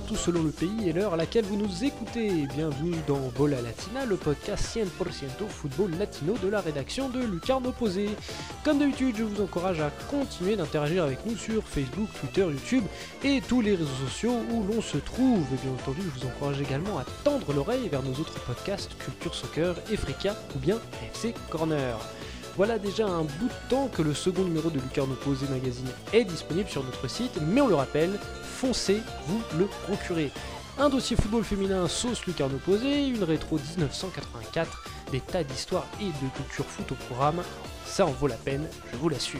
tous selon le pays et l'heure à laquelle vous nous écoutez. Bienvenue dans Bola Latina, le podcast 100% football latino de la rédaction de Lucarne Opposé. Comme d'habitude, je vous encourage à continuer d'interagir avec nous sur Facebook, Twitter, YouTube et tous les réseaux sociaux où l'on se trouve. Et bien entendu, je vous encourage également à tendre l'oreille vers nos autres podcasts Culture Soccer, Efrika ou bien FC Corner. Voilà déjà un bout de temps que le second numéro de Lucarne Opposé Magazine est disponible sur notre site, mais on le rappelle, foncez vous le procurer. Un dossier football féminin sauce lucarne opposé, une rétro 1984, des tas d'histoires et de culture foot au programme, ça en vaut la peine, je vous l'assure.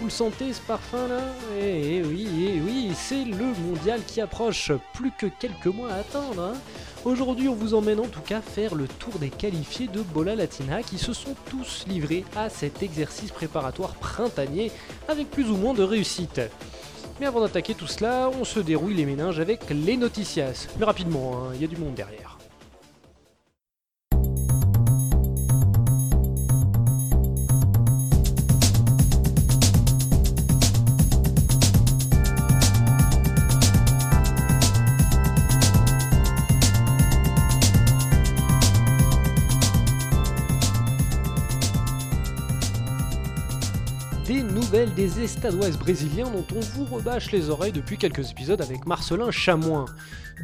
Vous le sentez ce parfum là? Eh oui, eh oui, c'est le mondial qui approche, plus que quelques mois à attendre. Hein. Aujourd'hui, on vous emmène en tout cas faire le tour des qualifiés de Bola Latina qui se sont tous livrés à cet exercice préparatoire printanier avec plus ou moins de réussite. Mais avant d'attaquer tout cela, on se déroule les méninges avec les noticias. Mais rapidement, hein, il y a du monde derrière. Des estadoises brésiliens dont on vous rebâche les oreilles depuis quelques épisodes avec Marcelin Chamoin.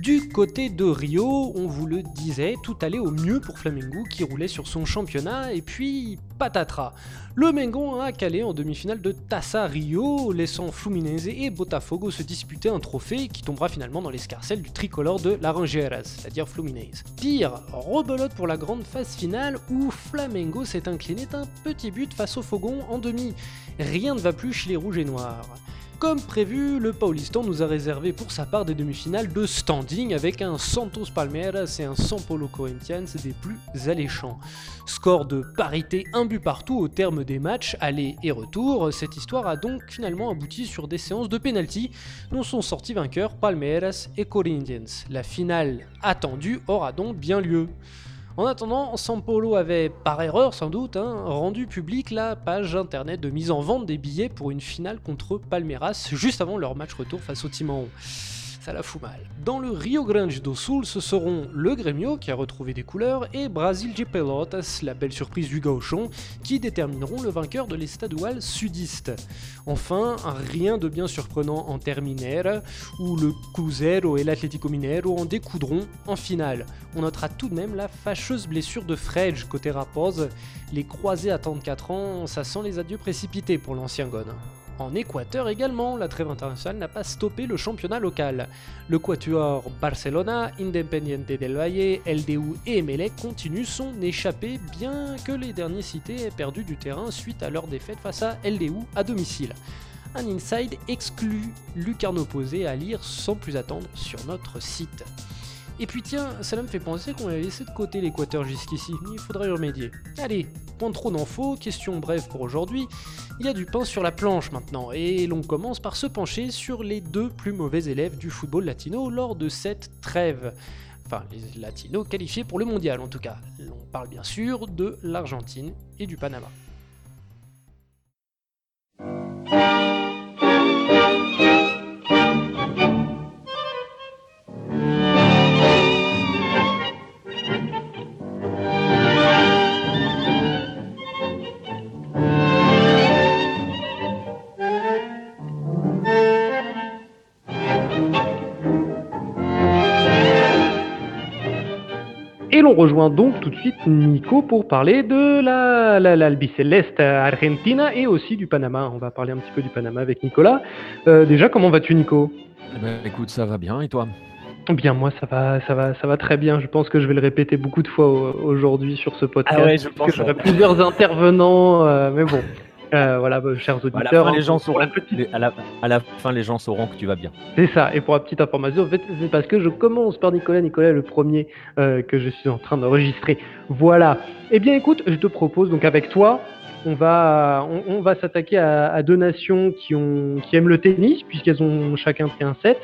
Du côté de Rio, on vous le disait, tout allait au mieux pour Flamengo qui roulait sur son championnat et puis patatras. Le Mengon a calé en demi-finale de Taça Rio, laissant Fluminense et Botafogo se disputer un trophée qui tombera finalement dans l'escarcelle du tricolore de Laranjeiras, c'est-à-dire Fluminense. Pire, rebelote pour la grande phase finale où Flamengo s'est incliné d'un petit but face au Fogon en demi. Rien ne va plus chez les rouges et noirs. Comme prévu, le Paulistan nous a réservé pour sa part des demi-finales de standing avec un Santos Palmeiras et un San Paulo Corinthians des plus alléchants. Score de parité un but partout au terme des matchs aller et retour, cette histoire a donc finalement abouti sur des séances de pénalty dont sont sortis vainqueurs Palmeiras et Corinthians. La finale attendue aura donc bien lieu. En attendant, Sampolo avait, par erreur sans doute, hein, rendu public la page internet de mise en vente des billets pour une finale contre Palmeiras juste avant leur match retour face au Timão ça la fout mal. Dans le Rio Grande do Sul, ce seront le Grêmio qui a retrouvé des couleurs et Brasil de Pelotas, la belle surprise du gauchon, qui détermineront le vainqueur de l'estadual sudiste. Enfin, rien de bien surprenant en Terminera, où le Cruzeiro et l'Atlético Mineiro en découdront en finale. On notera tout de même la fâcheuse blessure de Frege côté Rapoz. Les croisés à 34 ans, ça sent les adieux précipités pour l'ancien Gone. En Équateur également, la trêve internationale n'a pas stoppé le championnat local. Le Quatuor Barcelona, Independiente del Valle, LDU et Emelec continuent son échappée bien que les derniers cités aient perdu du terrain suite à leur défaite face à LDU à domicile. Un inside exclut Lucarno Posé à lire sans plus attendre sur notre site. Et puis tiens, cela me fait penser qu'on a laissé de côté l'Équateur jusqu'ici, il faudrait y remédier. Allez, point trop d'infos, question brève pour aujourd'hui, il y a du pain sur la planche maintenant, et l'on commence par se pencher sur les deux plus mauvais élèves du football latino lors de cette trêve. Enfin, les latinos qualifiés pour le mondial en tout cas. On parle bien sûr de l'Argentine et du Panama. On rejoint donc tout de suite Nico pour parler de la, l'Albiceleste Argentina et aussi du Panama. On va parler un petit peu du Panama avec Nicolas. Euh, déjà, comment vas-tu, Nico? Eh ben, Écoute, ça va bien. Et toi? Bien, moi, ça va, ça va, ça va très bien. Je pense que je vais le répéter beaucoup de fois aujourd'hui sur ce podcast. Ah ouais, je pense. Que j'aurai plusieurs intervenants, euh, mais bon. Euh, voilà, chers auditeurs. À la, fin, les gens sauront, à, la, fin, les gens sauront que tu vas bien. C'est ça. Et pour la petite information, en fait, c'est parce que je commence par Nicolas. Nicolas est le premier euh, que je suis en train d'enregistrer. Voilà. Eh bien, écoute, je te propose donc avec toi, on va, on, va s'attaquer à, à, deux nations qui, ont, qui aiment le tennis, puisqu'elles ont chacun pris un set.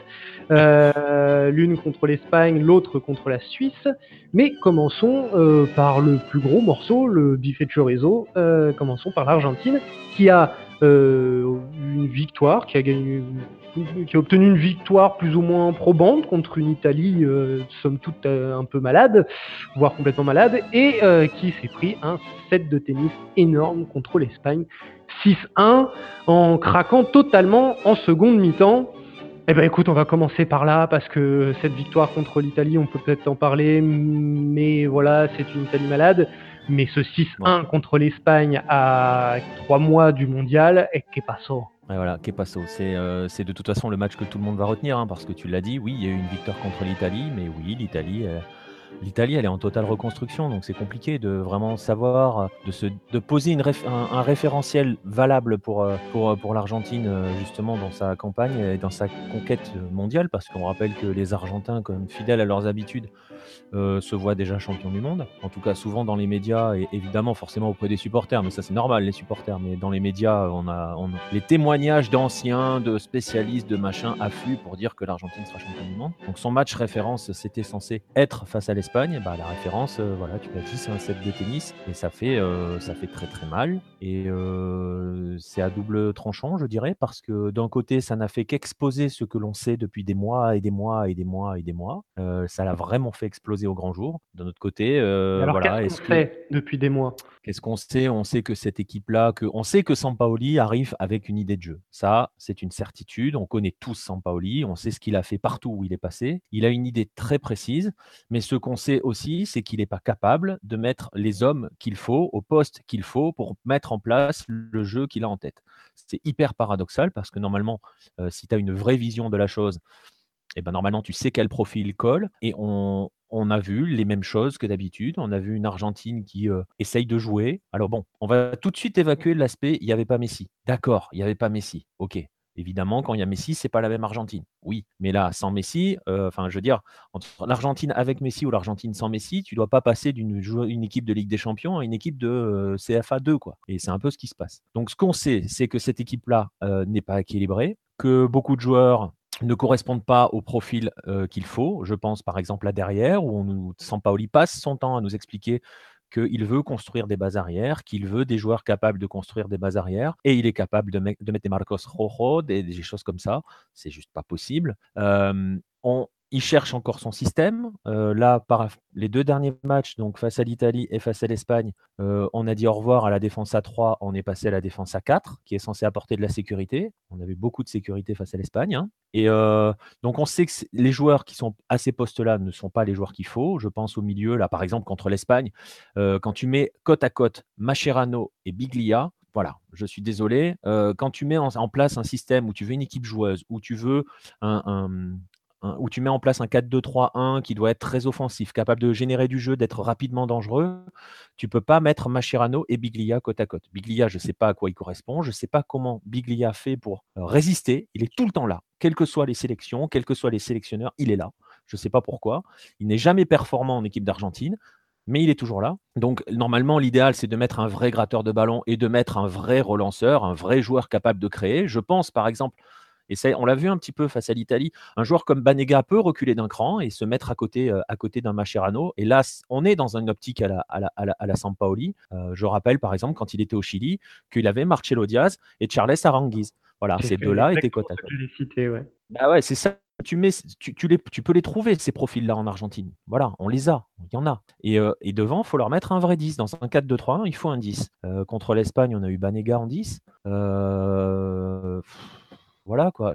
Euh, l'une contre l'Espagne, l'autre contre la Suisse. Mais commençons euh, par le plus gros morceau, le bife chorizo. Euh, commençons par l'Argentine, qui a une victoire, qui a obtenu une victoire plus ou moins probante contre une Italie, somme toute un peu malade, voire complètement malade, et qui s'est pris un set de tennis énorme contre l'Espagne, 6-1, en craquant totalement en seconde mi-temps. Eh ben écoute, on va commencer par là parce que cette victoire contre l'Italie, on peut peut-être en parler, mais voilà, c'est une Italie malade. Mais ce 6-1 contre l'Espagne à trois mois du mondial, et qu'est pas ça voilà, pas ça C'est de toute façon le match que tout le monde va retenir, hein, parce que tu l'as dit, oui, il y a eu une victoire contre l'Italie, mais oui, l'Italie, L'Italie, elle est en totale reconstruction, donc c'est compliqué de vraiment savoir, euh, de, se, de poser un, référentiel valable pour, euh, pour, euh, pour l'Argentine, justement, dans sa campagne et dans sa conquête mondiale, parce qu'on rappelle que les Argentins, comme fidèles à leurs habitudes, se voient déjà champions du monde. En tout cas, souvent dans les médias, et évidemment, forcément auprès des supporters, mais ça c'est normal, les supporters, mais dans les médias, on a, on les témoignages d'anciens, de spécialistes, de machin, affluent pour dire que l'Argentine sera champion du monde. Donc son match référence, c'était censé être face à l'Espagne Espagne, bah, la référence, euh, voilà, tu l'as dit, c'est un set de tennis et ça fait, euh, ça fait très très mal. Et euh, c'est à double tranchant, je dirais, parce que d'un côté, ça n'a fait qu'exposer ce que l'on sait depuis des mois et des mois et des mois et des mois. ça l'a vraiment fait exploser au grand jour. D'un autre côté, voilà, qu'est-ce qu'on fait depuis des mois? Qu'est-ce qu'on sait? On sait que cette équipe-là, que, on sait que Sampaoli arrive avec une idée de jeu. Ça, c'est une certitude. On connaît tous Sampaoli, on sait ce qu'il a fait partout où il est passé. Il a une idée très précise, mais ce qu'on sait aussi, c'est qu'il n'est pas capable de mettre les hommes qu'il faut au poste qu'il faut pour mettre en place le jeu qu'il a en tête. C'est hyper paradoxal parce que normalement, euh, si tu as une vraie vision de la chose, et eh ben normalement, tu sais quel profil colle. Et on, a vu les mêmes choses que d'habitude. On a vu une Argentine qui euh, essaye de jouer. Alors bon, on va tout de suite évacuer l'aspect il n'y avait pas Messi. D'accord, il n'y avait pas Messi. Ok. Évidemment, quand il y a Messi, c'est pas la même Argentine. Oui, mais là, sans Messi, euh, enfin, je veux dire, entre l'Argentine avec Messi ou l'Argentine sans Messi, tu dois pas passer d'une une équipe de Ligue des Champions à une équipe de euh, CFA 2, quoi. Et c'est un peu ce qui se passe. Donc, ce qu'on sait, c'est que cette équipe-là n'est pas équilibrée, que beaucoup de joueurs ne correspondent pas au profil qu'il faut. Je pense par exemple à derrière, où on nous, Sampaoli passe son temps à nous expliquer qu'il veut construire des bases arrières, qu'il veut des joueurs capables de construire des bases arrières, et il est capable de, mettre des Marcos Rojo, des, des, choses comme ça. C'est juste pas possible. on, il cherche encore son système. Euh, là, par les deux derniers matchs, donc face à l'Italie et face à l'Espagne, euh, on a dit au revoir à la défense à 3, on est passé à la défense à 4, qui est censée apporter de la sécurité. On avait beaucoup de sécurité face à l'Espagne. Hein. Et euh, donc, on sait que les joueurs qui sont à ces postes-là ne sont pas les joueurs qu'il faut. Je pense au milieu, là, par exemple, contre l'Espagne, quand tu mets côte à côte Mascherano et Biglia, voilà, je suis désolé. quand tu mets en, place un système où tu veux une équipe joueuse, où tu veux un, où tu mets en place un 4-2-3-1 qui doit être très offensif, capable de générer du jeu, d'être rapidement dangereux, tu peux pas mettre Machirano et Biglia côte à côte. Biglia, je ne sais pas à quoi il correspond, je ne sais pas comment Biglia fait pour euh, résister, il est tout le temps là, quelles que soient les sélections, quels que soient les sélectionneurs, il est là. Je ne sais pas pourquoi. Il n'est jamais performant en équipe d'Argentine mais il est toujours là. Donc normalement, l'idéal, c'est de mettre un vrai gratteur de ballon et de mettre un vrai relanceur, un vrai joueur capable de créer. Je pense par exemple et on l'a vu un petit peu face à l'Italie. Un joueur comme Banega peut reculer d'un cran et se mettre à côté, euh, à côté d'un Mascherano. Et là, on est dans une optique à la, à la, à la, Sampaoli. Euh, je rappelle, par exemple, quand il était au Chili, qu'il avait Marcelo Diaz et Charles Aranguiz. Voilà, ces deux-là étaient côte à côte. ouais. Bah ouais, c'est ça. Tu, mets, tu, tu, les, tu peux les trouver, ces profils-là, en Argentine. Voilà, on les a, il y en a. Et, euh, et devant, il faut leur mettre un vrai 10. Dans un 4-2-3-1, il faut un 10. contre l'Espagne, on a eu Banega en 10. Euh, voilà quoi.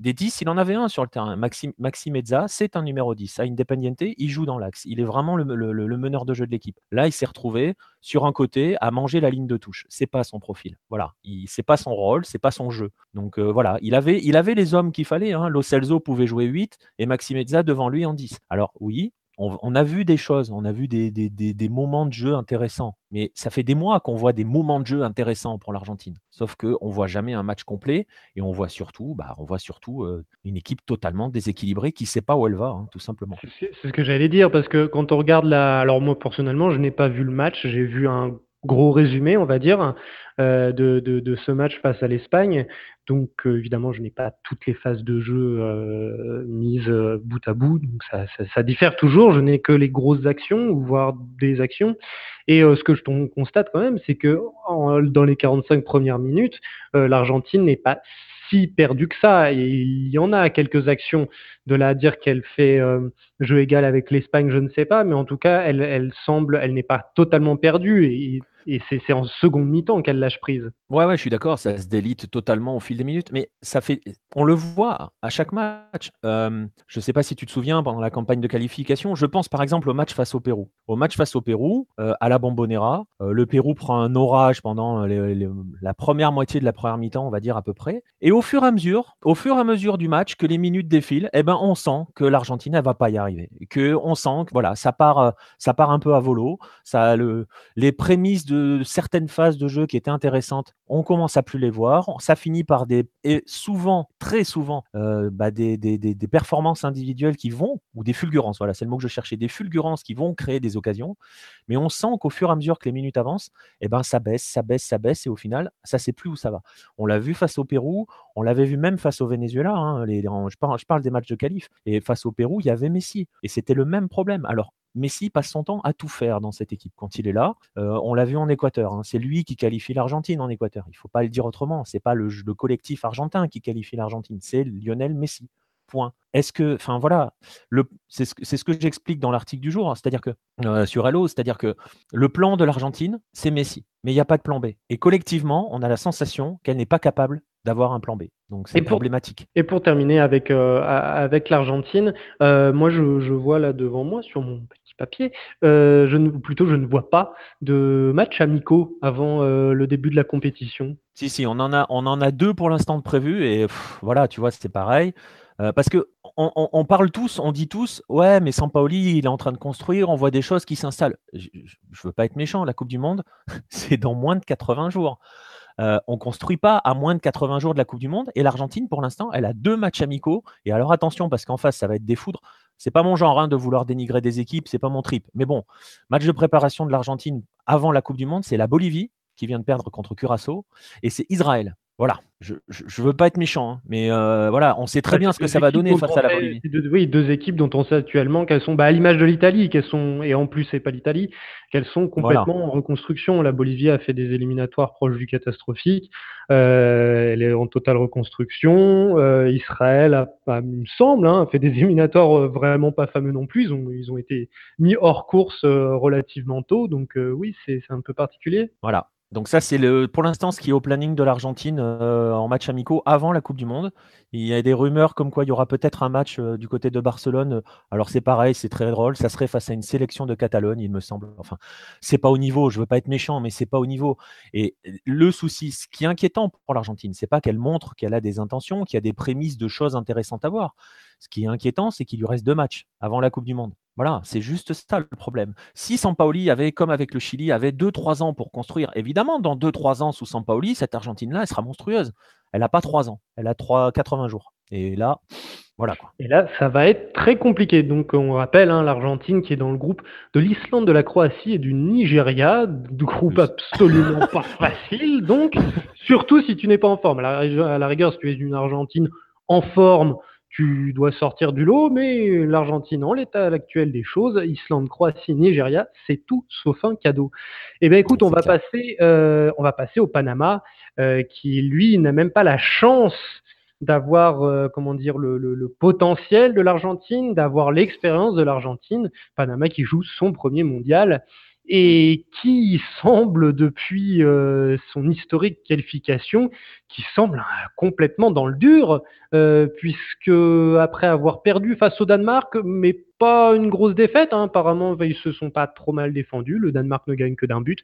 Des 10, il en avait un sur le terrain. Maxi, Maxi Mezza, c'est un numéro 10. À Independiente, il joue dans l'axe. Il est vraiment le, meneur de jeu de l'équipe. Là, il s'est retrouvé sur un côté à manger la ligne de touche. C'est pas son profil. Voilà. C'est pas son rôle, c'est pas son jeu. Donc euh, voilà, il avait, il avait les hommes qu'il fallait. Hein. Pouvait jouer 8 et Maxi Mezza devant lui en 10. Alors oui, on, a vu des choses, on a vu des, moments de jeu intéressants. Mais ça fait des mois qu'on voit des moments de jeu intéressants pour l'Argentine. Sauf qu'on ne voit jamais un match complet et on voit surtout, bah, on voit surtout euh, une équipe totalement déséquilibrée qui ne sait pas où elle va, hein, tout simplement. C'est ce que j'allais dire parce que quand on regarde la. Alors, moi, personnellement, je n'ai pas vu le match, j'ai vu un gros résumé, on va dire, euh, de, ce match face à l'Espagne. Donc euh, évidemment, je n'ai pas toutes les phases de jeu euh, mises bout à bout, donc ça, diffère toujours. Je n'ai que les grosses actions, voire des actions. Et ce que je constate quand même, c'est que dans les 45 premières minutes, l'Argentine n'est pas si perdue que ça. Et il y en a quelques actions de là à dire qu'elle fait jeu égal avec l'Espagne, je ne sais pas, mais en tout cas, elle, semble, elle n'est pas totalement perdue. Et c'est en seconde mi-temps qu'elle lâche prise. Ouais, ouais, je suis d'accord, ça se délite totalement au fil des minutes, mais ça fait, on le voit à chaque match. je ne sais pas si tu te souviens pendant la campagne de qualification, je pense par exemple au match face au Pérou. Au match face au Pérou, euh, à la Bombonera, euh, le Pérou prend un orage pendant la première moitié de la première mi-temps, on va dire à peu près, et au fur et à mesure, au fur et à mesure du match, que les minutes défilent, eh ben on sent que l'Argentine elle va pas y arriver, que on sent que voilà, ça part, euh, ça part un peu à volo, ça le, les prémices de certaines phases de jeu qui étaient intéressantes, on commence à plus les voir. Ça finit par des, et souvent, très souvent, euh, bah, des, performances individuelles qui vont, ou des fulgurances, voilà, c'est le mot que je cherchais, des fulgurances qui vont créer des occasions. Mais on sent qu'au fur et à mesure que les minutes avancent, eh ben, ça baisse, ça baisse, ça baisse, et au final, ça ne sait plus où ça va. On l'a vu face au Pérou, on l'avait vu même face au Venezuela. Hein, les, je, parle, des matchs de qualif. Et face au Pérou, il y avait Messi. Et c'était le même problème. Alors, Messi passe son temps à tout faire dans cette équipe quand il est là. Euh, on l'a vu en Équateur. Hein. C'est lui qui qualifie l'Argentine en Équateur. Il ne faut pas le dire autrement. C'est pas le, collectif argentin qui qualifie l'Argentine. C'est Lionel Messi. Point. Est-ce que, enfin voilà, c'est ce, que j'explique dans l'article du jour, hein. c'est-à-dire que euh, sur Hello, c'est-à-dire que le plan de l'Argentine, c'est Messi, mais il n'y a pas de plan B. Et collectivement, on a la sensation qu'elle n'est pas capable d'avoir un plan B. Donc c'est problématique. Et pour terminer avec, euh, avec l'Argentine, moi je, je, vois là devant moi sur mon papier. Euh, je ne, plutôt, je ne vois pas de match amicaux avant euh, le début de la compétition. Si, si, on en a, on en a deux pour l'instant de prévu et voilà, tu vois, c'est pareil. Euh, parce que on, parle tous, on dit tous, ouais, mais Sampaoli, il est en train de construire, on voit des choses qui s'installent. Je ne veux pas être méchant, la Coupe du Monde, c'est dans moins de 80 jours. on on construit pas à moins de 80 jours de la Coupe du Monde. Et l'Argentine, pour l'instant, elle a deux matchs amicaux. Et alors attention, parce qu'en face, ça va être des foudres. C'est pas mon genre hein, de vouloir dénigrer des équipes, c'est pas mon trip. Mais bon, match de préparation de l'Argentine avant la Coupe du Monde, c'est la Bolivie qui vient de perdre contre Curaçao et c'est Israël. Voilà, je ne veux pas être méchant, hein, mais euh, voilà, on sait très bien ce que ça va donner face à la Bolivie. Deux, oui, deux équipes dont on sait actuellement qu'elles sont bah, à l'image de l'Italie, qu'elles sont et en plus c'est pas l'Italie, qu'elles sont complètement en reconstruction. La Bolivie a fait des éliminatoires proches du catastrophique, euh, elle est en totale reconstruction. Euh, Israël a, bah, il me semble, hein, fait des éliminatoires vraiment pas fameux non plus. Ils ont, ils ont été mis hors course relativement tôt, donc oui, c'est un peu particulier. Voilà, donc ça, c'est le, pour l'instant ce qui est au planning de l'Argentine euh, en match amicaux avant la Coupe du Monde. Il y a des rumeurs comme quoi il y aura peut-être un match euh, du côté de Barcelone. Alors c'est pareil, c'est très drôle. Ça serait face à une sélection de Catalogne, il me semble. Enfin, c'est pas au niveau. Je veux pas être méchant, mais c'est pas au niveau. Et le souci, ce qui est inquiétant pour l'Argentine, c'est pas qu'elle montre qu'elle a des intentions, qu'il y a des prémices de choses intéressantes à voir. Ce qui est inquiétant, c'est qu'il lui reste deux matchs avant la Coupe du Monde. Voilà, c'est juste ça le problème. Si Sampaoli avait, comme avec le Chili, avait 2-3 ans pour construire, évidemment, dans 2-3 ans sous Sampaoli, cette Argentine-là, elle sera monstrueuse. Elle n'a pas 3 ans, elle a 3, 80 jours. Et là, voilà quoi. Et là, ça va être très compliqué. Donc, on rappelle hein, l'Argentine qui est dans le groupe de l'Islande, de la Croatie et du Nigeria, du groupe absolument pas facile. Donc, surtout si tu n'es pas en forme. À la, rigueur, si tu es une Argentine en forme, tu dois sortir du lot, mais l'Argentine, en l'état actuel des choses, Islande, Croatie, Nigeria, c'est tout sauf un cadeau. Eh bien, écoute, on va, passer, euh, on va passer au Panama, euh, qui lui n'a même pas la chance d'avoir, euh, comment dire, le, le potentiel de l'Argentine, d'avoir l'expérience de l'Argentine. Panama qui joue son premier mondial et qui semble, depuis euh, son historique qualification, qui semble euh, complètement dans le dur, euh, puisque après avoir perdu face au Danemark, mais pas une grosse défaite, hein, apparemment ils se sont pas trop mal défendus, le Danemark ne gagne que d'un but,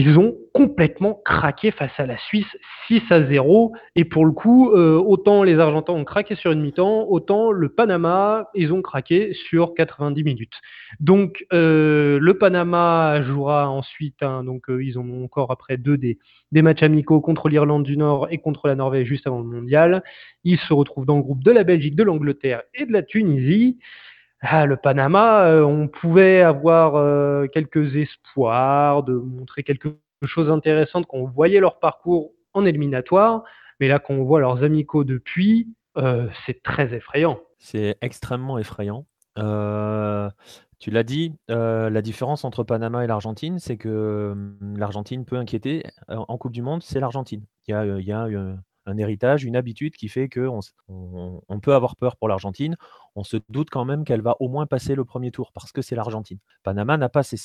ils ont complètement craqué face à la Suisse 6 à 0. Et pour le coup, euh, autant les Argentins ont craqué sur une mi-temps, autant le Panama, ils ont craqué sur 90 minutes. Donc euh, le Panama jouera ensuite, hein, donc euh, ils ont encore après deux des, des matchs amicaux contre l'Irlande du Nord et contre la Norvège juste avant le mondial. Ils se retrouvent dans le groupe de la Belgique, de l'Angleterre et de la Tunisie. Ah, le Panama, euh, on pouvait avoir euh, quelques espoirs de montrer quelque chose d'intéressant quand on voyait leur parcours en éliminatoire, mais là, quand on voit leurs amicaux depuis, euh, c'est très effrayant. C'est extrêmement effrayant. tu l'as dit, la différence entre Panama et l'Argentine, c'est que hum, l'Argentine peut inquiéter en Coupe du Monde, c'est l'Argentine. Il y a, un héritage, une habitude qui fait qu'on on, peut avoir peur pour l'Argentine. On se doute quand même qu'elle va au moins passer le premier tour parce que c'est l'Argentine. Panama n'a pas ces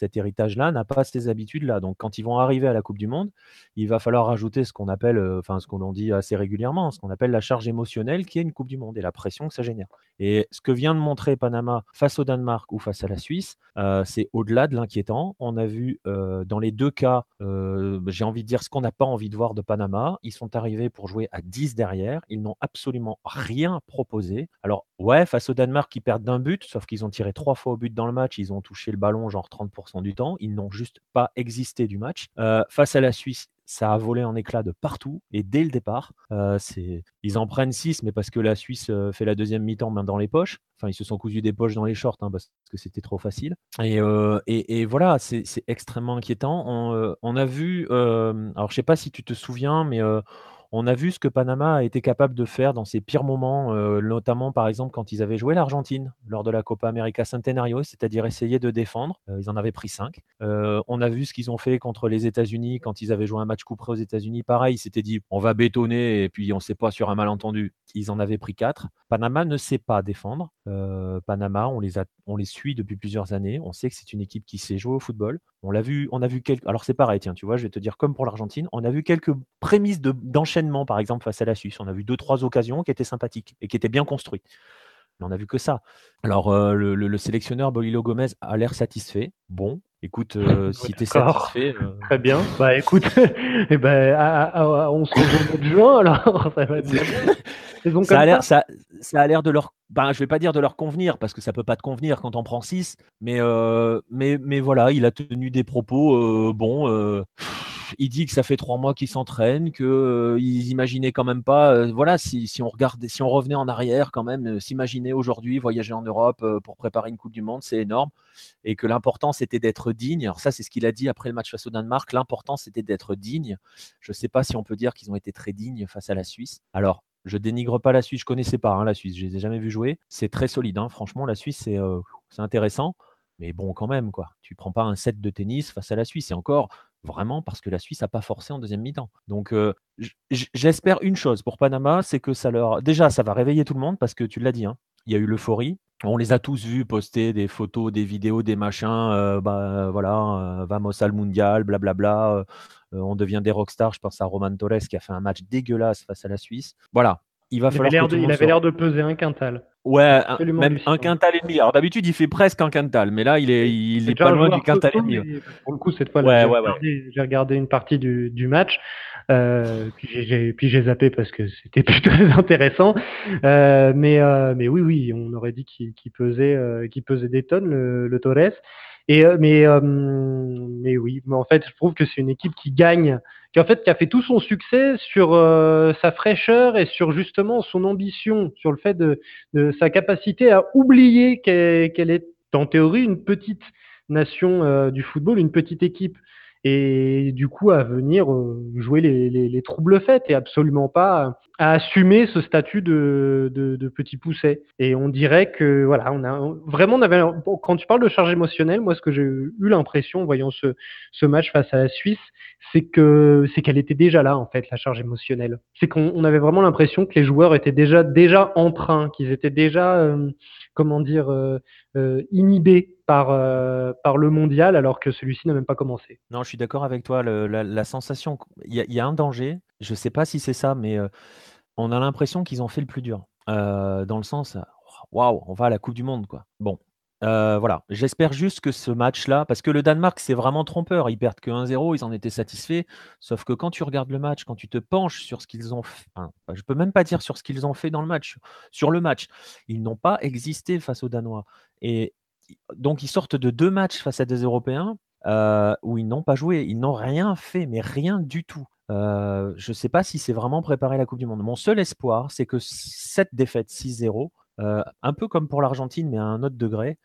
cet héritage-là n'a pas ces habitudes-là. Donc, quand ils vont arriver à la Coupe du Monde, il va falloir rajouter ce qu'on appelle, euh, enfin, ce qu'on dit assez régulièrement, ce qu'on appelle la charge émotionnelle qui est une Coupe du Monde et la pression que ça génère. Et ce que vient de montrer Panama face au Danemark ou face à la Suisse, euh, c'est au-delà de l'inquiétant. On a vu euh, dans les deux cas, j'ai envie de dire ce qu'on n'a pas envie de voir de Panama. Ils sont arrivés pour jouer à 10 derrière. Ils n'ont absolument rien proposé. Alors, ouais, face au Danemark, ils perdent d'un but, sauf qu'ils ont tiré trois fois au but dans le match. Ils ont touché le ballon, genre 30% du temps. Ils n'ont juste pas existé du match. Euh, face à la Suisse, ça a volé en éclats de partout et dès le départ. Euh, ils en prennent 6, mais parce que la Suisse euh, fait la deuxième mi-temps main dans les poches. Enfin, ils se sont cousus des poches dans les shorts hein, parce que c'était trop facile. Et, voilà, c'est extrêmement inquiétant. On, on a vu, alors je sais pas si tu te souviens, mais on a vu ce que Panama a été capable de faire dans ses pires moments, euh, notamment par exemple quand ils avaient joué l'Argentine lors de la Copa América Centenario, c'est-à-dire essayer de défendre. Euh, ils en avaient pris 5. Euh, on a vu ce qu'ils ont fait contre les États-Unis quand ils avaient joué un match couperé aux États-Unis. Pareil, ils s'étaient dit on va bétonner et puis on ne sait pas sur un malentendu. Ils en avaient pris 4. Panama ne sait pas défendre. Panama, on les, a, on les suit depuis plusieurs années. On sait que c'est une équipe qui sait jouer au football. On l'a vu, on a vu quelques. Alors c'est pareil, tiens, tu vois, je vais te dire comme pour l'Argentine, on a vu quelques prémices d'enchaînement par exemple, face à la Suisse. On a vu deux, trois occasions qui étaient sympathiques et qui étaient bien construites. Mais on n'a vu que ça. Alors, euh, le, sélectionneur Bolilo Gomez a l'air satisfait. Bon, écoute, euh, si tu es satisfait. Euh, Très bien. Bah écoute, et eh ben, on se retrouve de juin, alors ça va être ça, a l'air, ça, ça, a l'air de leur. Ben, je vais pas dire de leur convenir, parce que ça peut pas te convenir quand on prend 6, mais, mais, mais voilà, il a tenu des propos. bon il dit que ça fait trois mois qu'il s'entraîne, qu'ils euh, imaginaient quand même pas, euh, voilà, si, on regardait, si on revenait en arrière quand même, euh, s'imaginer aujourd'hui voyager en Europe pour préparer une Coupe du Monde, c'est énorme, et que l'important c'était d'être digne. Alors ça, c'est ce qu'il a dit après le match face au Danemark. L'important c'était d'être digne. Je ne sais pas si on peut dire qu'ils ont été très dignes face à la Suisse. Alors je dénigre pas la Suisse, je connaissais pas hein, la Suisse, je les ai jamais vus jouer. C'est très solide, hein. franchement, la Suisse c'est intéressant. Mais bon, quand même, quoi. Tu prends pas un set de tennis face à la Suisse. Et encore, vraiment parce que la Suisse n'a pas forcé en deuxième mi-temps. Donc j'espère une chose pour Panama, c'est que ça leur... Déjà, ça va réveiller tout le monde parce que tu l'as dit, hein, il y a eu l'euphorie. On les a tous vus poster des photos, des vidéos, des machins, bah, voilà, vamos al mundial, blablabla. On devient des rockstars. Je pense à Roman Torres qui a fait un match dégueulasse face à la Suisse. Voilà, il va falloir. il avait l'air de peser un quintal. Ouais, même un quintal et demi. Alors d'habitude, il fait presque un quintal, mais là, il est, il est pas loin du quintal et demi. Pour le coup, cette fois, j'ai regardé, une partie du, du match. Euh, puis j'ai zappé parce que c'était plus très intéressant. Euh, mais, euh, mais oui, oui, on aurait dit qu'il pesait, euh, pesait des tonnes, le, le Torres. Euh, mais, euh, mais oui, mais en fait, je trouve que c'est une équipe qui gagne qui a fait tout son succès sur euh, sa fraîcheur et sur justement son ambition, sur le fait de, sa capacité à oublier qu'elle est en théorie une petite nation du football, une petite équipe et du coup à venir euh, jouer les, les, les, troubles faits et absolument pas à assumer ce statut de, de, de, petit pousset. Et on dirait que voilà, on a vraiment on avait quand tu parles de charge émotionnelle, moi ce que j'ai eu l'impression en voyant ce, ce match face à la Suisse, c'est que c'est qu'elle était déjà là en fait la charge émotionnelle. C'est qu'on avait vraiment l'impression que les joueurs étaient déjà déjà en train, qu'ils étaient déjà euh, comment dire, euh, euh, inhibé par, euh, par le mondial alors que celui-ci n'a même pas commencé. Non, je suis d'accord avec toi. la, sensation, il y, a un danger. Je ne sais pas si c'est ça, mais on a l'impression qu'ils ont fait le plus dur. dans le sens, waouh, on va à la Coupe du Monde, quoi. Bon, euh, voilà, j'espère juste que ce match-là, parce que le Danemark, c'est vraiment trompeur. Ils perdent que 1-0, ils en étaient satisfaits. Sauf que quand tu regardes le match, quand tu te penches sur ce qu'ils ont fait, enfin, je peux même pas dire sur ce qu'ils ont fait dans le match, sur le match, ils n'ont pas existé face aux Danois. Et donc, ils sortent de deux matchs face à des Européens euh, où ils n'ont pas joué, ils n'ont rien fait, mais rien du tout. Euh, je ne sais pas si c'est vraiment préparé la Coupe du Monde. Mon seul espoir, c'est que cette défaite 6-0 un peu comme pour l'Argentine, mais à un autre degré,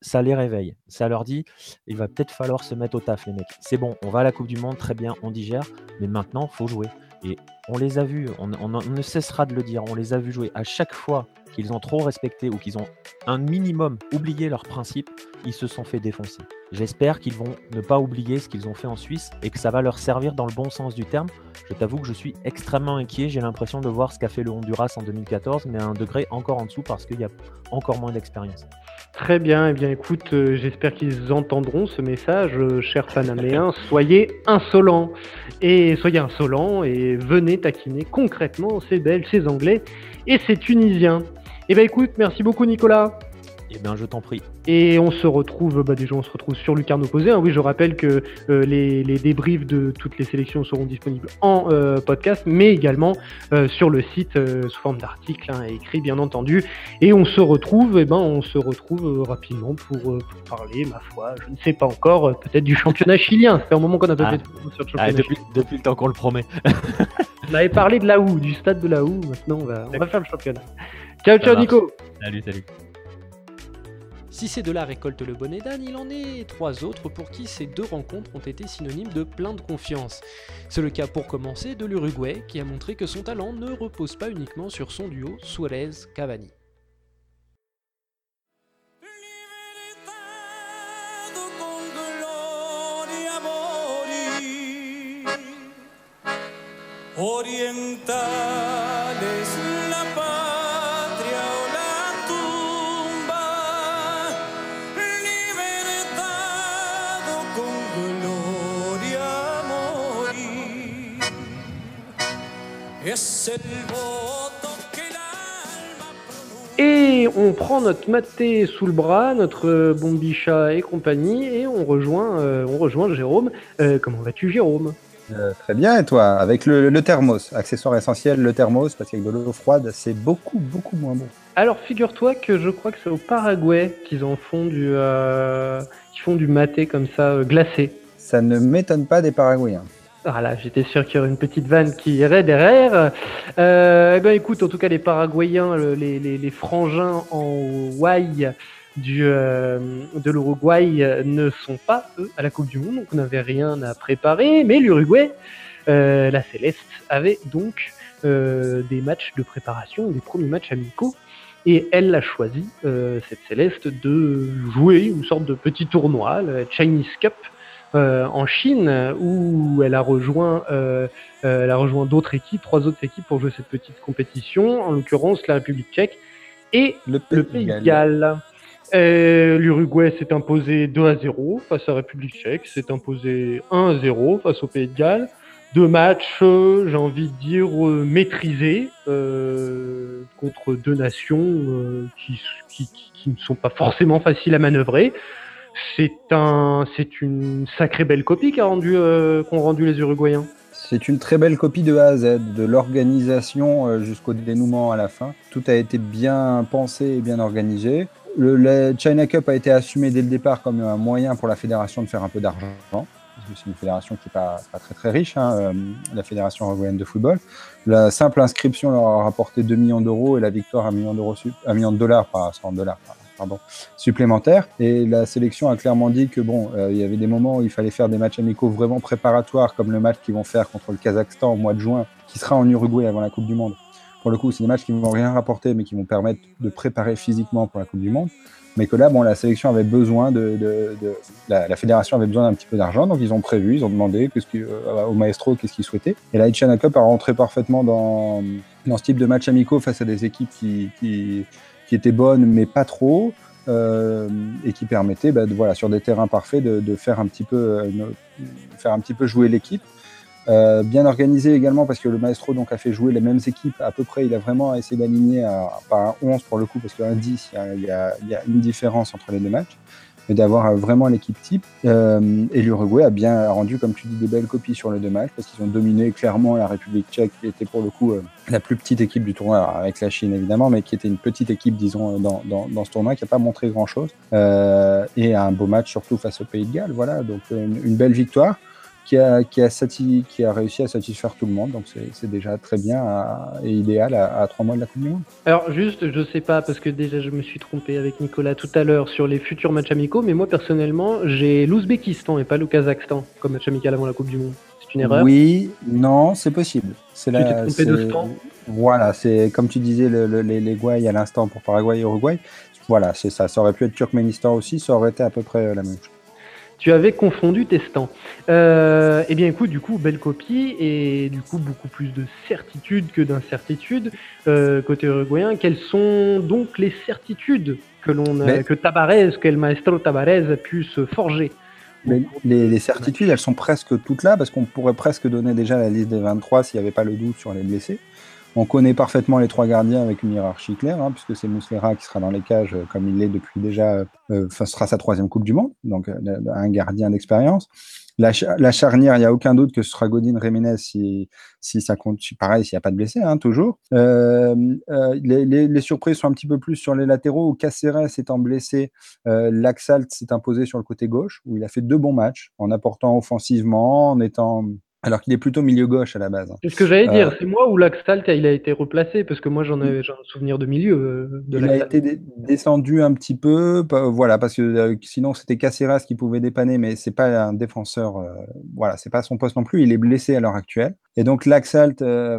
ça les réveille. Ça leur dit, il va peut-être falloir se mettre au taf, les mecs. C'est bon, on va à la Coupe du Monde, très bien, on digère, mais maintenant, faut jouer. Et on les a vus, on, ne cessera de le dire, on les a vus jouer à chaque fois qu'ils ont trop respecté ou qu'ils ont un minimum oublié leurs principes, ils se sont fait défoncer. J'espère qu'ils vont ne pas oublier ce qu'ils ont fait en Suisse et que ça va leur servir dans le bon sens du terme. Je t'avoue que je suis extrêmement inquiet. J'ai l'impression de voir ce qu'a fait le Honduras en 2014, mais à un degré encore en dessous parce qu'il y a encore moins d'expérience. Très bien, eh bien écoute, euh, j'espère qu'ils entendront ce message, euh, chers Panaméens. soyez insolents et soyez insolents et venez taquiner concrètement ces Belges, ces Anglais et ces Tunisiens. Eh bien écoute, merci beaucoup Nicolas. Eh bien, je t'en prie. Et on se retrouve, bah déjà on se retrouve sur Lucarne Opposé. Hein. Oui, je rappelle que euh, les, les, débriefs de toutes les sélections seront disponibles en euh, podcast, mais également euh, sur le site sous forme d'article, hein, écrit bien entendu. Et on se retrouve, eh ben, on se retrouve rapidement pour, pour, parler, ma foi, je ne sais pas encore, peut-être du championnat chilien. Fait un moment qu'on a pas ah. sur le championnat. Ah, depuis, depuis, le temps qu'on le promet. on avait parlé de la OU, du stade de la OU. Maintenant, on va, on va faire le championnat. Ciao, ciao, Nico. Salut, salut. Si c'est de la récolte le bonnet d'âne, il en est trois autres pour qui ces deux rencontres ont été synonymes de plein de confiance. C'est le cas pour commencer de l'Uruguay qui a montré que son talent ne repose pas uniquement sur son duo Suarez-Cavani. Et on prend notre maté sous le bras, notre bombicha et compagnie, et on rejoint, euh, on rejoint Jérôme. Euh, comment vas-tu, Jérôme? Euh, Très bien, et toi? Avec le, thermos, accessoire essentiel, le thermos, parce qu'avec de l'eau froide, c'est beaucoup, beaucoup moins bon. Alors, figure-toi que je crois que c'est au Paraguay qu'ils en font du, font du maté comme ça, glacé. Ça ne m'étonne pas des Paraguayens. Voilà, j'étais sûr qu'il y aurait une petite vanne qui irait derrière. Euh, eh ben, écoute, en tout cas, les Paraguayens, les, frangins en Y du, euh, de l'Uruguay ne sont pas, eux, à la Coupe du Monde, donc on n'avait rien à préparer. Mais l'Uruguay, euh, la Céleste, avait donc des matchs de préparation, des premiers matchs amicaux. Et elle a choisi, cette Céleste, de jouer une sorte de petit tournoi, le Chinese Cup, euh, en Chine où elle a rejoint, euh, euh, elle a rejoint d'autres équipes, trois autres équipes pour jouer cette petite compétition, en l'occurrence la République tchèque et le Pays, de Galles. L'Uruguay s'est imposé 2 à 0 face à la République tchèque, s'est imposé 1 à 0 face au Pays de Galles. Deux matchs, j'ai envie de dire, maîtrisés contre deux nations qui, qui, qui, ne sont pas forcément faciles à manœuvrer. C'est un, c'est une sacrée belle copie qu'ont rendu, euh, qu'ont rendu les Uruguayens. C'est une très belle copie de A à Z, de l'organisation euh, jusqu'au dénouement à la fin. Tout a été bien pensé et bien organisé. Le, China Cup a été assumé dès le départ comme un moyen pour la fédération de faire un peu d'argent. C'est une fédération qui n'est pas, pas, très très riche, hein, euh, la fédération uruguayenne de football. La simple inscription leur a rapporté 2 millions d'euros et la victoire 1 million, d'euros, 1 million de dollars, pas 100 dollars, pardon, supplémentaires. Et la sélection a clairement dit que bon, euh, il y avait des moments où il fallait faire des matchs amicaux vraiment préparatoires, comme le match qu'ils vont faire contre le Kazakhstan au mois de juin, qui sera en Uruguay avant la Coupe du Monde. Pour le coup, c'est des matchs qui ne vont rien rapporter, mais qui vont permettre de préparer physiquement pour la Coupe du Monde. Mais que là, bon, la sélection avait besoin de, la, fédération avait besoin d'un petit peu d'argent, donc ils ont prévu, ils ont demandé qu'est-ce euh, au maestro qu'est-ce qu'il souhaitait. Et la Itchana Cup a rentré parfaitement dans, dans ce type de match amicaux face à des équipes qui, qui qui était bonne, mais pas trop, euh, et qui permettait, bah, de, voilà, sur des terrains parfaits, de, de faire un petit peu, euh, faire un petit peu jouer l'équipe. Euh, bien organisé également parce que le maestro donc a fait jouer les mêmes équipes à peu près. Il a vraiment essayé d'aligner, pas un 11 pour le coup, parce qu'un 10, il y, a, il y a une différence entre les deux matchs mais d'avoir euh, vraiment l'équipe type. Euh, et l'Uruguay a bien rendu, comme tu dis, des belles copies sur les deux matchs parce qu'ils ont dominé clairement la République tchèque, qui était pour le coup euh, la plus petite équipe du tournoi, avec la Chine évidemment, mais qui était une petite équipe, disons, dans, dans, dans ce tournoi, qui n'a pas montré grand-chose. Euh, et un beau match surtout face au Pays de Galles. Voilà, donc une belle victoire qui a, qui, a qui a réussi à satisfaire tout le monde. Donc c'est déjà très bien et idéal à, trois mois de la Coupe du Monde. Alors juste, je sais pas, parce que déjà je me suis trompé avec Nicolas tout à l'heure sur les futurs matchs amicaux, mais moi personnellement, j'ai l'Ouzbékistan et pas le Kazakhstan comme match amical avant la Coupe du Monde. une erreur? Oui, non, c'est possible. C'est Tu t'es trompé c'est- Voilà, c'est comme tu disais le, le- les, les Guay à l'instant pour Paraguay et Uruguay. Voilà, c'est ça. Ça aurait pu être Turkménistan aussi, ça aurait été à peu près la même chose. Tu avais confondu tes stands. Euh, eh bien, écoute, du coup, belle copie et du coup, beaucoup plus de certitude que d'incertitude euh, côté uruguayen. Quelles sont donc les certitudes que l'on a, Mais- que Tabarez, que le maestro Tabarez a pu se forger? Mais les, les certitudes, elles sont presque toutes là, parce qu'on pourrait presque donner déjà la liste des 23 s'il n'y avait pas le doute sur les blessés. On connaît parfaitement les trois gardiens avec une hiérarchie claire, hein, puisque c'est Mouslera qui sera dans les cages euh, comme il l'est depuis déjà, euh, enfin, ce sera sa troisième Coupe du Monde, donc euh, un gardien d'expérience. La, cha- la charnière, il n'y a aucun doute que ce sera Godin Jiménez si, ça compte, pareil, s'il n'y a pas de blessés, hein, toujours. Euh, euh, les, surprises sont un petit peu plus sur les latéraux, où Caceres étant blessé, euh, Laxalt s'est imposé sur le côté gauche, où il a fait deux bons matchs, en apportant offensivement, en étant. Alors qu'il est plutôt milieu gauche à la base. hein. C'est ce que j'allais dire. Euh, C'est moi ou Laxalt, il a été replacé parce que moi j'en avais j'ai un souvenir de milieu euh, de Il a été descendu un petit peu, voilà, parce que euh, sinon c'était Caceres qui pouvait dépanner, mais c'est pas un défenseur, euh, voilà, c'est pas son poste non plus. Il est blessé à l'heure actuelle, et donc Laxalt euh,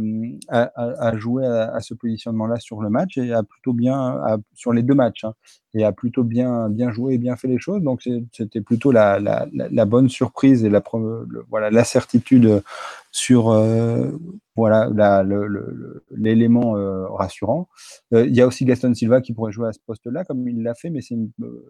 a, joué à, ce positionnement-là sur le match et a plutôt bien, sur les deux matchs, hein, et a plutôt bien, bien joué et bien fait les choses. Donc c'était plutôt la, bonne surprise et la, voilà, la certitude sur euh, voilà l'élément euh, rassurant. Il y a aussi Gaston Silva qui pourrait jouer à ce poste-là, comme il l'a fait, mais c'est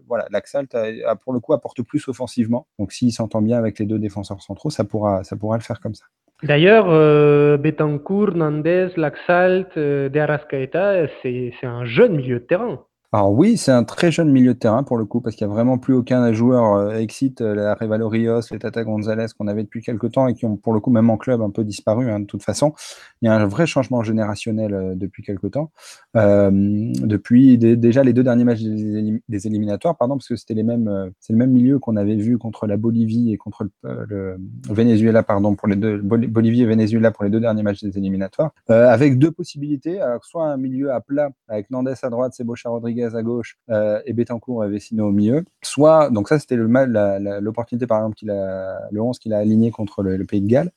voilà, Laxalt pour le coup apporte plus offensivement. Donc s'il s'entend bien avec les deux défenseurs centraux, ça pourra, ça pourra le faire comme ça. D'ailleurs, euh, Betancourt, Nandez, Laxalt, euh, De Arrascaeta, c'est c'est un jeune milieu de terrain. Alors oui, c'est un très jeune milieu de terrain pour le coup, parce qu'il n'y a vraiment plus aucun joueur euh, excite euh, la Revalo Rios, les Tata Gonzalez qu'on avait depuis quelques temps et qui ont pour le coup même en club un peu disparu hein, de toute façon. Il y a un vrai changement générationnel euh, depuis quelques temps. Euh, depuis dé- déjà les deux derniers matchs des, élim- des éliminatoires, pardon, parce que c'était les mêmes, c'est le même milieu qu'on avait vu contre la Bolivie et contre le, Venezuela, pardon, pour les deux Bol- Bolivie et Venezuela pour les deux derniers matchs des éliminatoires, avec deux possibilités, soit un milieu à plat avec Nandes à droite, Sebocha Rodriguez à gauche euh, et Betancourt et Vecino au milieu, soit donc ça c'était l'opportunité par exemple a, le 11 qu'il a aligné contre le, Pays de Galles.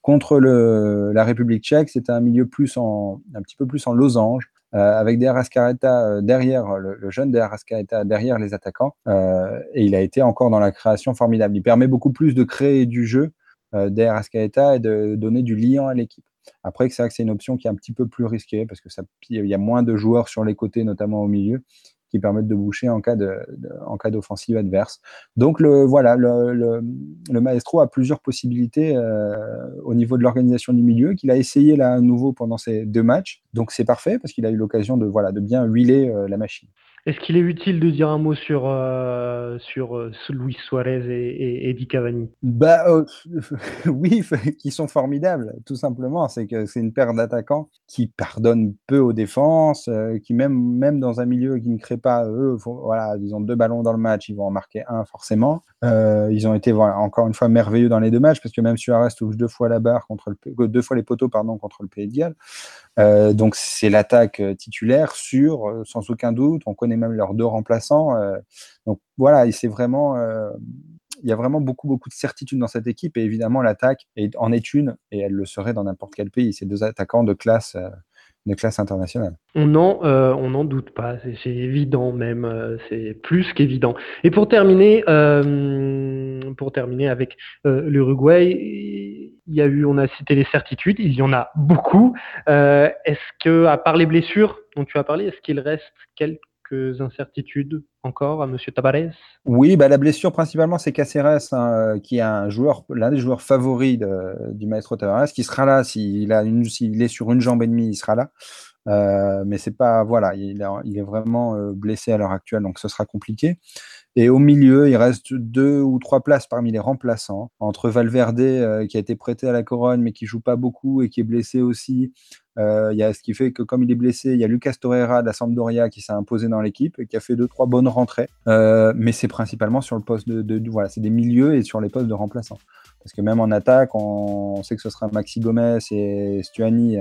Contre la République tchèque, c'était un milieu plus en, un petit peu plus en losange, euh, avec euh, derrière, le, jeune des derrière les attaquants, et il a été encore dans la création formidable. Il permet beaucoup plus de créer du jeu euh, des et de donner du liant à l'équipe. Après, c'est vrai que c'est une option qui est un petit peu plus risquée parce que ça, il y a moins de joueurs sur les côtés, notamment au milieu, qui permettent de boucher en cas d'offensive adverse. Donc le voilà, le maestro a plusieurs possibilités euh, au niveau de l'organisation du milieu qu'il a essayé là à nouveau pendant ces deux matchs. Donc c'est parfait parce qu'il a eu l'occasion de voilà de bien huiler euh, la machine. Est-ce qu'il est utile de dire un mot sur, euh, sur euh, Luis Suarez et, et, Di Cavani? Bah euh, oui, qui sont formidables, tout simplement. C'est que c'est une paire d'attaquants qui pardonnent peu aux défenses, qui même même dans un milieu qui ne crée pas, eux, voilà, ils ont deux ballons dans le match, ils vont en marquer un forcément. Ils ont été encore une fois merveilleux dans les deux matchs parce que même Suarez touche deux fois la barre contre le deux fois les poteaux pardon contre le Pays de Galles. Euh, donc c'est l'attaque euh, titulaire sûre, euh, sans aucun doute. On connaît même leurs deux remplaçants. donc voilà, c'est vraiment, il y a vraiment beaucoup beaucoup de certitude dans cette équipe et évidemment l'attaque en est une et elle le serait dans n'importe quel pays. C'est deux attaquants de classe, de classe internationale. On n'en euh, on n'en doute pas, c'est c'est évident même, euh, c'est plus qu'évident. Et pour terminer, euh, pour terminer avec euh, l'Uruguay, il y a eu, on a cité les certitudes, il y en a beaucoup. Euh, est-ce que, à part les blessures dont tu as parlé, est-ce qu'il reste quelques incertitudes encore à Monsieur Tabarez Oui, bah, la blessure principalement c'est Caceres hein, euh, qui est un joueur, l'un des joueurs favoris du maestro Tavares, qui sera là s'il a une, s'il est sur une jambe et demie, il sera là. Euh, mais c'est pas voilà, il, il est vraiment euh, blessé à l'heure actuelle, donc ce sera compliqué. Et au milieu, il reste deux ou trois places parmi les remplaçants, entre Valverde euh, qui a été prêté à la Corogne mais qui joue pas beaucoup et qui est blessé aussi, Euh, il y a ce qui fait que comme il est blessé, il y a Lucas Torreira de qui s'est imposé dans l'équipe et qui a fait deux trois bonnes rentrées. Euh, mais c'est principalement sur le poste de, de- voilà, c'est des milieux et sur les postes de remplaçants. Parce que même en attaque, on, sait que ce sera Maxi Gomez et Stuani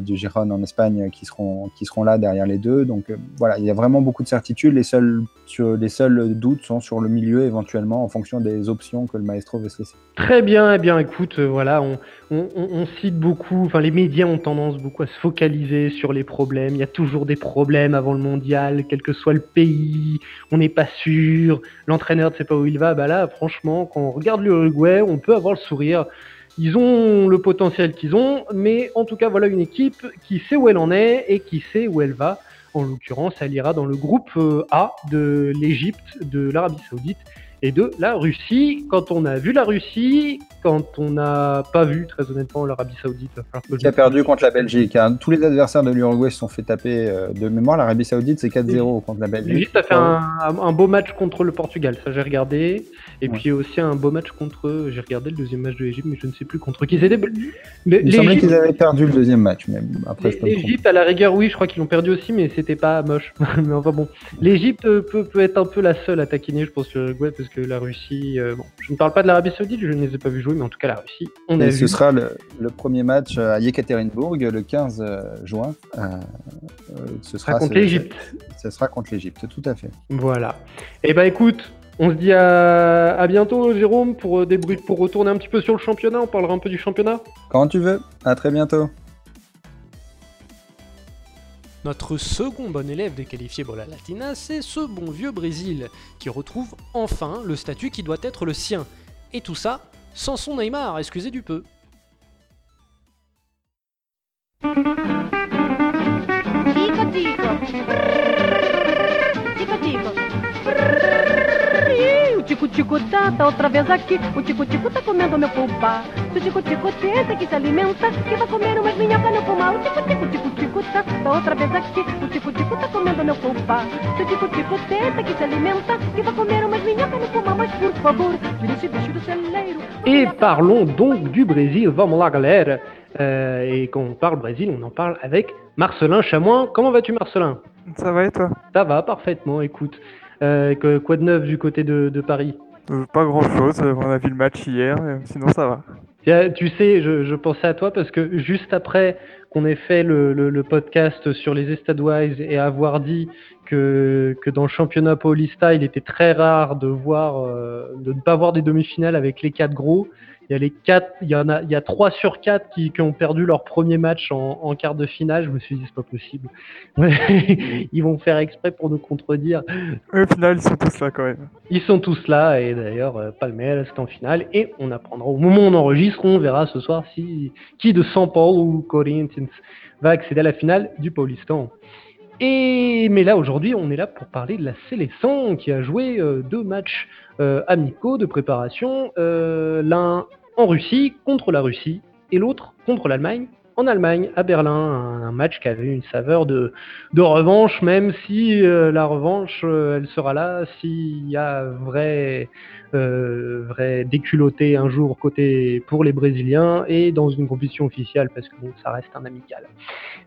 du Gérone en Espagne qui seront, qui seront là derrière les deux. Donc euh, voilà, il y a vraiment beaucoup de certitudes. Les seuls, sur, les seuls doutes sont sur le milieu éventuellement en fonction des options que le maestro veut se laisser. Très bien, eh bien écoute, euh, voilà, on, on- on- on cite beaucoup, enfin les médias ont tendance beaucoup à se focaliser sur les problèmes. Il y a toujours des problèmes avant le mondial, quel que soit le pays, on n'est pas sûr, l'entraîneur ne sait pas où il va. Bah là, franchement, quand on regarde l'Uruguay, on peut avoir le sourire. Ils ont le potentiel qu'ils ont, mais en tout cas, voilà une équipe qui sait où elle en est et qui sait où elle va. En l'occurrence, elle ira dans le groupe euh, A de l'Égypte, de l'Arabie Saoudite et de la Russie. Quand on a vu la Russie, quand on n'a pas vu, très honnêtement, l'Arabie Saoudite, que Qui a perdu contre la Belgique. hein. Tous les adversaires de l'Uruguay se sont fait taper euh, de mémoire. L'Arabie Saoudite, c'est 4-0 contre la Belgique. L'Égypte a fait un, un beau match contre le Portugal, ça j'ai regardé. Et Ouais. puis aussi un beau match contre, j'ai regardé le deuxième match de l'Égypte, mais je ne sais plus contre qui c'était. Il semblait qu'ils avaient perdu le deuxième match, mais après, je peux me tromper. L'Égypte, à la rigueur, oui, je crois qu'ils l'ont perdu aussi, mais c'était pas moche. mais enfin bon, l'Égypte peut, peut être un peu la seule à taquiner, je pense, l'Uruguay, parce que la Russie. euh, bon, je ne parle pas de l'Arabie Saoudite, je ne les ai pas vus jouer, mais en tout cas, la Russie, on a Et vu. ce sera le, le premier match à Yekaterinbourg le 15 euh, juin. Euh, euh, ce sera contre l'Égypte. Ce sera contre l'Égypte, tout à fait. Voilà. Et ben écoute, on se dit à, à bientôt, Jérôme, pour, euh, pour retourner un petit peu sur le championnat. On parlera un peu du championnat. Quand tu veux. À très bientôt. Notre second bon élève des qualifiés pour la Latina, c'est ce bon vieux Brésil, qui retrouve enfin le statut qui doit être le sien. Et tout ça sans son Neymar, excusez du peu. Tico. Ih, O tico-tico tá, tá outra vez aqui. O tico-tico tá comendo meu pulpa. Se o tico-tico tenta que se alimenta, que vai comer umas minhocas no pulmão. O tico-tico, tico-tico tá, tá outra vez aqui. O tico-tico tá comendo meu pulpa. Se o tico-tico tenta que se alimenta, que vai comer umas minhocas no pulmão. Mas por favor, tira esse bicho do celeiro. Et parlons donc du Brésil. Vamos lá, galera. Euh, et quand on parle Brésil, on en parle avec Marcelin Chamoin. Comment vas-tu, Marcelin? Ça va et toi? Ça va parfaitement, écoute. Euh, que- quoi de neuf du côté de, de Paris Euh, Pas grand chose, on a vu le match hier, euh, sinon ça va. Tu sais, je, je pensais à toi parce que juste après qu'on ait fait le, le- le podcast sur les Estadwise et avoir dit que, que dans le championnat Paulista, il était très rare de voir, euh, de ne pas voir des demi-finales avec les quatre gros. Il y a les quatre, il y en a, il y a trois sur quatre qui, qui ont perdu leur premier match en, en quart de finale. Je me suis dit c'est pas possible. Ouais, ils vont faire exprès pour nous contredire. Au final, ils sont tous là quand même. Ils sont tous là et d'ailleurs euh, Palmeiras est en finale et on apprendra au moment où on enregistre, on verra ce soir si qui de São Paulo ou Corinthians va accéder à la finale du Paulistan. Et mais là aujourd'hui, on est là pour parler de la sélection qui a joué euh, deux matchs euh, amicaux de préparation, euh, l'un en Russie contre la Russie et l'autre contre l'Allemagne en Allemagne, à Berlin, un, match qui avait une saveur de, de revanche, même si la revanche, elle sera là s'il y a vrai, vrai déculotté un jour côté pour les Brésiliens et dans une compétition officielle, parce que ça reste un amical.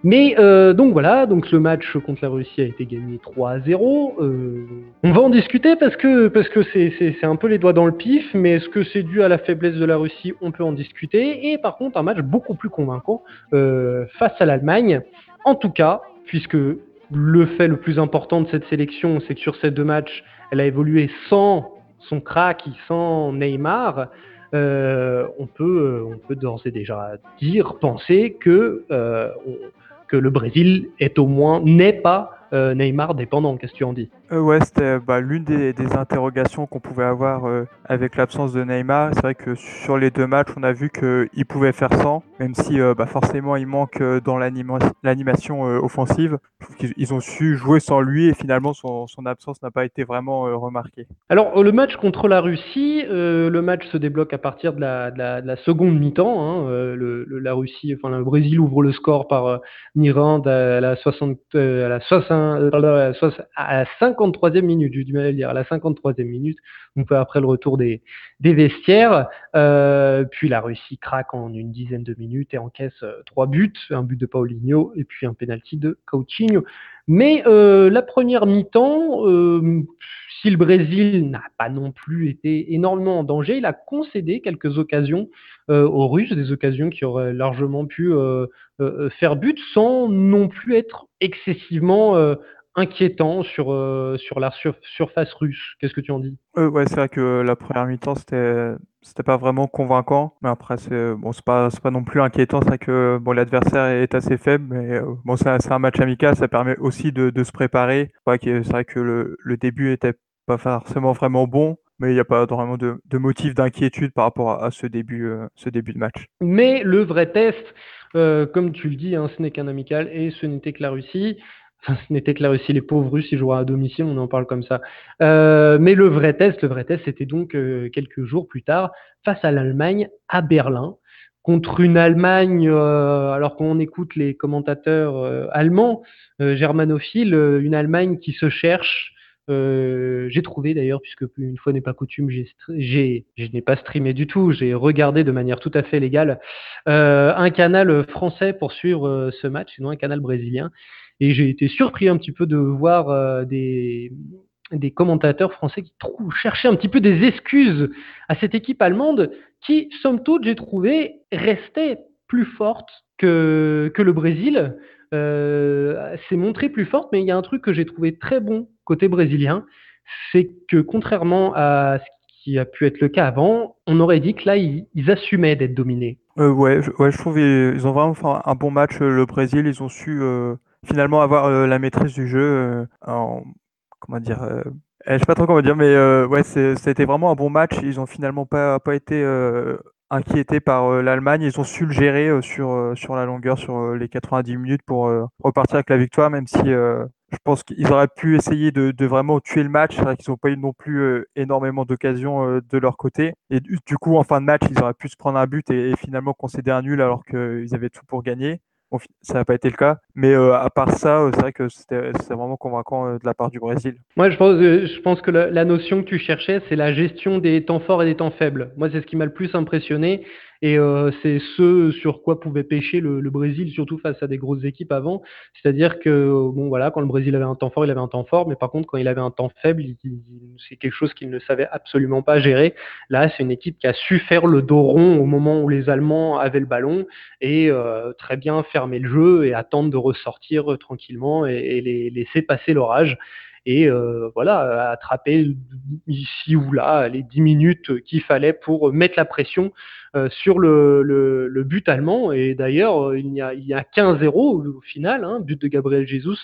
Mais euh, donc voilà, donc le match contre la Russie a été gagné 3 à 0. Euh, on va en discuter parce que parce que c'est un peu les doigts dans le pif, mais est-ce que c'est dû à la faiblesse de la Russie? On peut en discuter. Et par contre, un match beaucoup plus convaincant euh, face à l'Allemagne. En tout cas, puisque le fait le plus important de cette sélection, c'est que sur ces deux matchs, elle a évolué sans son crack, sans Neymar. Euh, on peut, on peut d'ores et déjà dire, penser que, euh, que le Brésil est au moins n'est pas euh, Neymar dépendant. Qu'est-ce que tu en dis? Euh, ouais, c'était bah, l'une des, des interrogations qu'on pouvait avoir euh, avec l'absence de Neymar. C'est vrai que sur les deux matchs, on a vu qu'il pouvait faire sans, même si euh, bah, forcément il manque dans l'anima- l'animation offensive. Je trouve qu'ils ils ont su jouer sans lui et finalement son, son absence n'a pas été vraiment remarquée. Alors, le match contre la Russie, le match se débloque à partir de la, de la- de la seconde mi-temps. hein, le, le- la Russie, enfin le Brésil ouvre le score par euh, Mirand à la 60, euh, à la 60, à la soix- à la 53e minute. J'ai du mal à le dire, à la 53e minute, donc après le retour des, des vestiaires. Euh, puis la Russie craque en une dizaine de minutes et encaisse euh, trois buts, un but de Paulinho et puis un penalty de Coutinho. Mais euh, la première mi-temps, si le Brésil n'a pas non plus été énormément en danger, il a concédé quelques occasions aux Russes, des occasions qui auraient largement pu faire but sans non plus être excessivement inquiétant sur, euh, sur la sur- surface russe. Qu'est-ce que tu en dis? Euh, ouais, c'est vrai que la première mi-temps, c'était c'était pas vraiment convaincant, mais après c'est bon, c'est pas pas non plus inquiétant, c'est vrai que bon l'adversaire est assez faible, mais euh, bon c'est un match amical, ça permet aussi de, de se préparer. Ouais, c'est vrai que le, le début était pas forcément vraiment bon, mais il n'y a pas vraiment de, de motif d'inquiétude par rapport à, à ce début euh, ce début de match. Mais le vrai test, euh, comme tu le dis, hein, ce n'est qu'un amical et ce n'était que la Russie. Ce n'était que la Russie, les pauvres Russes, ils joueraient à domicile, on en parle comme ça. Euh, mais le vrai test, le vrai test, c'était donc euh, quelques jours plus tard, face à l'Allemagne à Berlin, contre une Allemagne, euh, alors qu'on écoute les commentateurs euh, allemands, euh, germanophiles, euh, une Allemagne qui se cherche. J'ai trouvé d'ailleurs, puisque une fois n'est pas coutume, j'ai, je n'ai pas streamé du tout, j'ai regardé de manière tout à fait légale un canal français pour suivre ce match, sinon un canal brésilien. Et j'ai été surpris un petit peu de voir euh, des, commentateurs français qui cherchaient un petit peu des excuses à cette équipe allemande qui, somme toute, j'ai trouvé, restait plus forte que, le Brésil. Euh, s'est montrée plus forte, mais il y a un truc que j'ai trouvé très bon côté brésilien, c'est que contrairement à ce qui a pu être le cas avant, on aurait dit que là, ils, assumaient d'être dominés. Euh, ouais, je, ouais, je trouve ils, ils ont vraiment fait un, un bon match euh, le Brésil, ils ont su euh, finalement avoir euh, la maîtrise du jeu euh, en comment dire euh, eh, je sais pas trop comment dire mais ouais c'était vraiment un bon match, ils ont finalement pas pas été inquiétés par l'Allemagne, ils ont su le gérer sur sur la longueur sur les 90 minutes pour repartir avec la victoire même si je pense qu'ils auraient pu essayer de, vraiment tuer le match. C'est vrai qu'ils n'ont pas eu non plus énormément d'occasions de leur côté. Et du, du coup, en fin de match, ils auraient pu se prendre un but et, et finalement concéder un nul alors qu'ils avaient tout pour gagner. Ça n'a pas été le cas. Mais euh, à part ça, euh, c'est vrai que c'était c'était vraiment convaincant euh, de la part du Brésil. Moi, je pense, euh, je pense que la, la notion que tu cherchais, c'est la gestion des temps forts et des temps faibles. Moi, c'est ce qui m'a le plus impressionné. Et euh, c'est ce sur quoi pouvait pêcher le, le Brésil, surtout face à des grosses équipes avant. C'est-à-dire que, euh, bon, voilà, quand le Brésil avait un temps fort, il avait un temps fort. Mais par contre, quand il avait un temps faible, c'est quelque chose qu'il ne savait absolument pas gérer. Là, c'est une équipe qui a su faire le dos rond au moment où les Allemands avaient le ballon et euh, très bien fermer le jeu et attendre de ressortir euh, tranquillement et, et les laisser passer l'orage et euh, voilà, attraper ici ou là les 10 minutes qu'il fallait pour mettre la pression sur le, le, le but allemand. Et d'ailleurs, il y a, a 15-0 au final, hein, but de Gabriel Jesus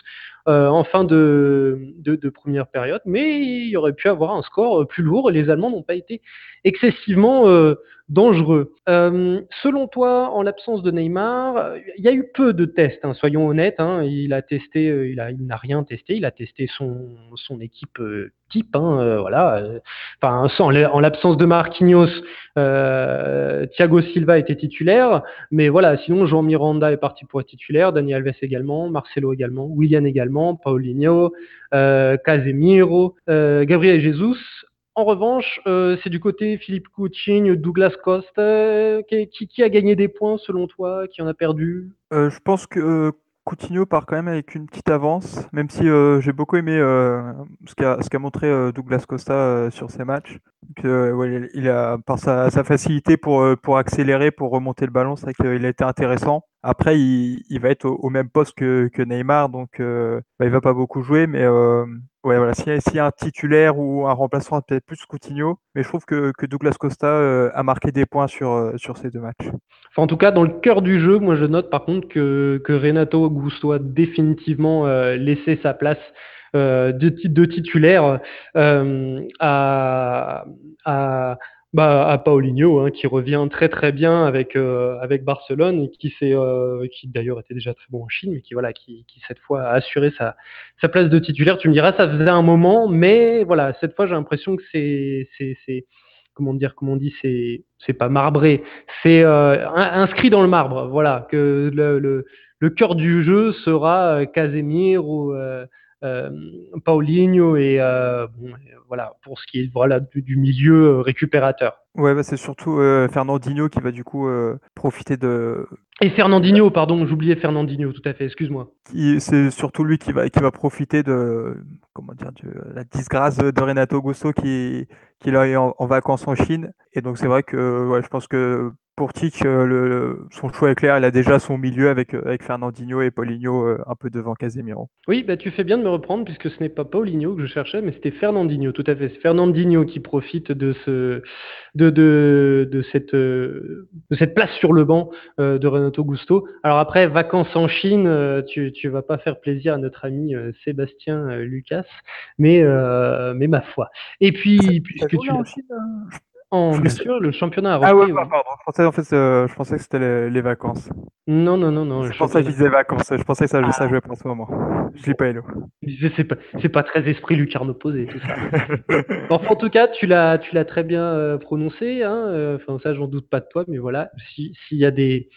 euh, en fin de, de, de première période, mais il y aurait pu avoir un score plus lourd. Les Allemands n'ont pas été excessivement euh, dangereux. Euh, selon toi, en l'absence de Neymar, il y a eu peu de tests, hein, soyons honnêtes. Hein, il a testé, euh, il il n'a rien testé. Il a testé son, son équipe euh, type, hein, euh, voilà. euh, en l'absence de Marquinhos, euh, Thiago Silva était titulaire, mais voilà. Sinon, Jean Miranda est parti pour être titulaire, Dani Alves également, Marcelo également, Willian également, Paulinho, euh, Casemiro, euh, Gabriel Jesus. En revanche, c'est du côté Philippe Coutinho, Douglas Costa, qui, qui- a gagné des points selon toi, qui en a perdu? Je pense que Coutinho part quand même avec une petite avance, même si euh, j'ai beaucoup aimé euh, ce qu'a montré euh, Douglas Costa sur ses matchs. Il a, par sa, facilité pour, pour accélérer, pour remonter le ballon, c'est vrai qu'il a été intéressant. Après, il, va être au, même poste que, Neymar, donc euh, bah, il va pas beaucoup jouer, mais euh, ouais, voilà, s'il y, a- un titulaire ou un remplaçant, peut-être plus Coutinho, mais je trouve que, Douglas Costa euh, a marqué des points sur, euh, sur ces deux matchs. En tout cas, dans le cœur du jeu, moi je note par contre que, que Renato Augusto a définitivement laissé sa place de, de titulaire à, bah, à Paulinho, hein, qui revient très très bien avec, euh, avec Barcelone et qui, s'est, euh, qui d'ailleurs était déjà très bon en Chine, mais qui, voilà, qui, cette fois a assuré sa, sa place de titulaire. Tu me diras, ça faisait un moment, mais voilà, cette fois j'ai l'impression que c'est, c'est, c'est comment dire, comment on dit, c'est, c'est pas marbré, c'est euh, in- inscrit dans le marbre. Voilà, que le, le, cœur du jeu sera Casemiro ou, Paulinho et euh, bon, voilà pour ce qui est voilà du, du milieu euh, récupérateur. Ouais, bah, c'est surtout euh, Fernandinho qui va du coup euh, profiter de. Et Fernandinho, pardon, j'oubliais Fernandinho, tout à fait, excuse-moi. C'est surtout lui qui va, qui va profiter de comment dire de la disgrâce de Renato Gusto qui, qui est en, en vacances en Chine. Et donc c'est vrai que ouais, je pense que pour Tic, euh, le, le- son choix est clair. Il a déjà son milieu avec, euh, avec Fernandinho et Paulinho euh, un peu devant Casemiro. Oui, bah, tu fais bien de me reprendre puisque ce n'est pas Paulinho que je cherchais, mais c'était Fernandinho, tout à fait. C'est Fernandinho qui profite de, ce, de, de, de, cette, de cette place sur le banc euh, de Renato Gusto. Alors après, vacances en Chine, tu ne vas pas faire plaisir à notre ami euh, Sébastien euh, Lucas, mais, euh, mais ma foi. Et puis, puisque tu en l'as- Chine en, Je bien sûr, le championnat a Ah ouais, repris, bah, oui. pardon. Je pensais en fait, euh, je pensais que c'était les, les vacances. Non, non, non, non. pour ça que je disais vacances. Je pensais que ça, ça Ah. jouait pour ce moment. Je lis pas Hello. Je C'est pas, c'est pas très esprit lucarne opposé, tout ça. Enfin, en tout cas, tu l'as, tu l'as très bien euh, prononcé. Hein, euh, enfin, ça, j'en doute pas de toi, mais voilà, si- s'il y a des,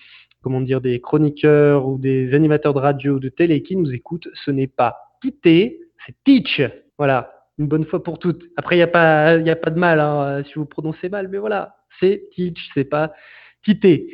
comment dire, des chroniqueurs ou des animateurs de radio ou de télé qui nous écoutent, ce n'est pas Tité, c'est Teach. Voilà, une bonne fois pour toutes. Après, il n'y a pas, y a pas de mal hein, si vous prononcez mal, mais voilà, c'est Teach, c'est pas Tité.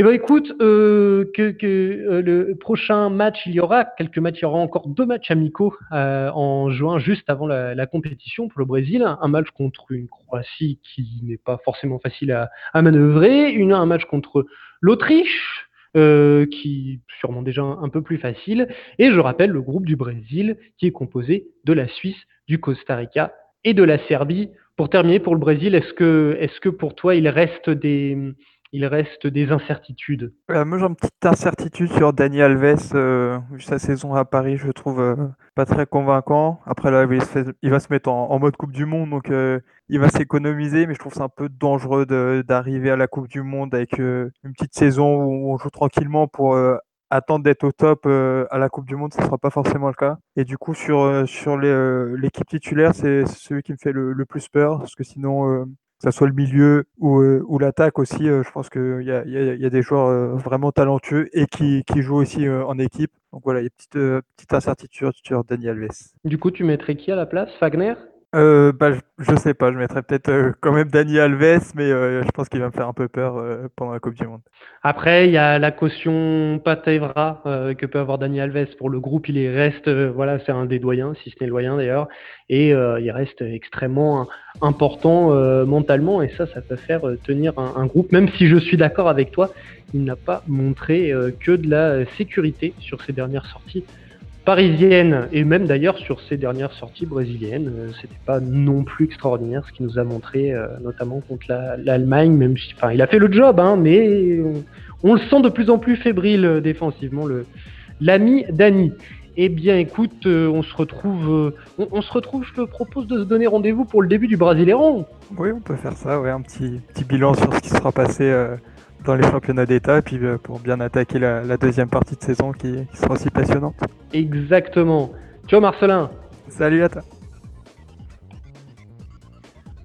Eh ben écoute, euh, que, euh, le prochain match, il y aura quelques matchs, il y aura encore deux matchs amicaux euh, en juin, juste avant la, la compétition pour le Brésil. Un match contre une Croatie qui n'est pas forcément facile à, à manœuvrer, une, un match contre l'Autriche. Euh, qui sûrement déjà un, un peu plus facile. Et je rappelle le groupe du Brésil qui est composé de la Suisse, du Costa Rica et de la Serbie. Pour terminer, pour le Brésil, est-ce que, est-ce que pour toi il reste des, il reste des incertitudes moi, j'ai une petite incertitude sur Dani Alves. euh, sa saison à Paris, je trouve euh, pas très convaincant. Après, là, il, va se mettre en, mode Coupe du Monde, donc euh, il va s'économiser, mais je trouve c'est un peu dangereux d'arriver à la Coupe du Monde avec euh, une petite saison où on joue tranquillement pour attendre d'être au top à la Coupe du Monde. Ce ne sera pas forcément le cas. Et du coup, sur, sur l'équipe titulaire, c'est celui qui me fait le plus peur, parce que sinon. Que ça soit le milieu ou, euh, ou l'attaque aussi, euh, je pense qu'il y a, y, a, y a des joueurs euh, vraiment talentueux et qui, qui jouent aussi en équipe. Donc voilà, il y a une petite, petite incertitude sur Dani Alves. Du coup, tu mettrais qui à la place? Fagner Euh, bah, je, sais pas, je mettrais peut-être euh, quand même Dani Alves, mais euh, je pense qu'il va me faire un peu peur euh, pendant la Coupe du Monde. Après, il y a la caution Patevra que peut avoir Dani Alves pour le groupe. Il y reste, voilà, c'est un des doyens, si ce n'est le doyen d'ailleurs, et il reste extrêmement important mentalement, et ça, ça peut faire tenir un, groupe. Même si je suis d'accord avec toi, il n'a pas montré que de la sécurité sur ses dernières sorties parisiennes, et même d'ailleurs sur ses dernières sorties brésiliennes. Euh, C'était pas non plus extraordinaire ce qu'il nous a montré, euh, notamment contre la- l'Allemagne. Même, si- enfin, il a fait le job, hein, mais on, le sent de plus en plus fébrile euh, défensivement, l'ami Dani. Eh bien, écoute, euh, on se retrouve, on, se retrouve. Je te propose de se donner rendez-vous pour le début du Brasileiron. Oui, on peut faire ça, ouais, un petit, bilan sur ce qui sera passé dans les championnats d'État, et puis euh, pour bien attaquer la, la deuxième partie de saison qui, qui sera aussi passionnante. Exactement. Ciao, Marcelin. Salut à toi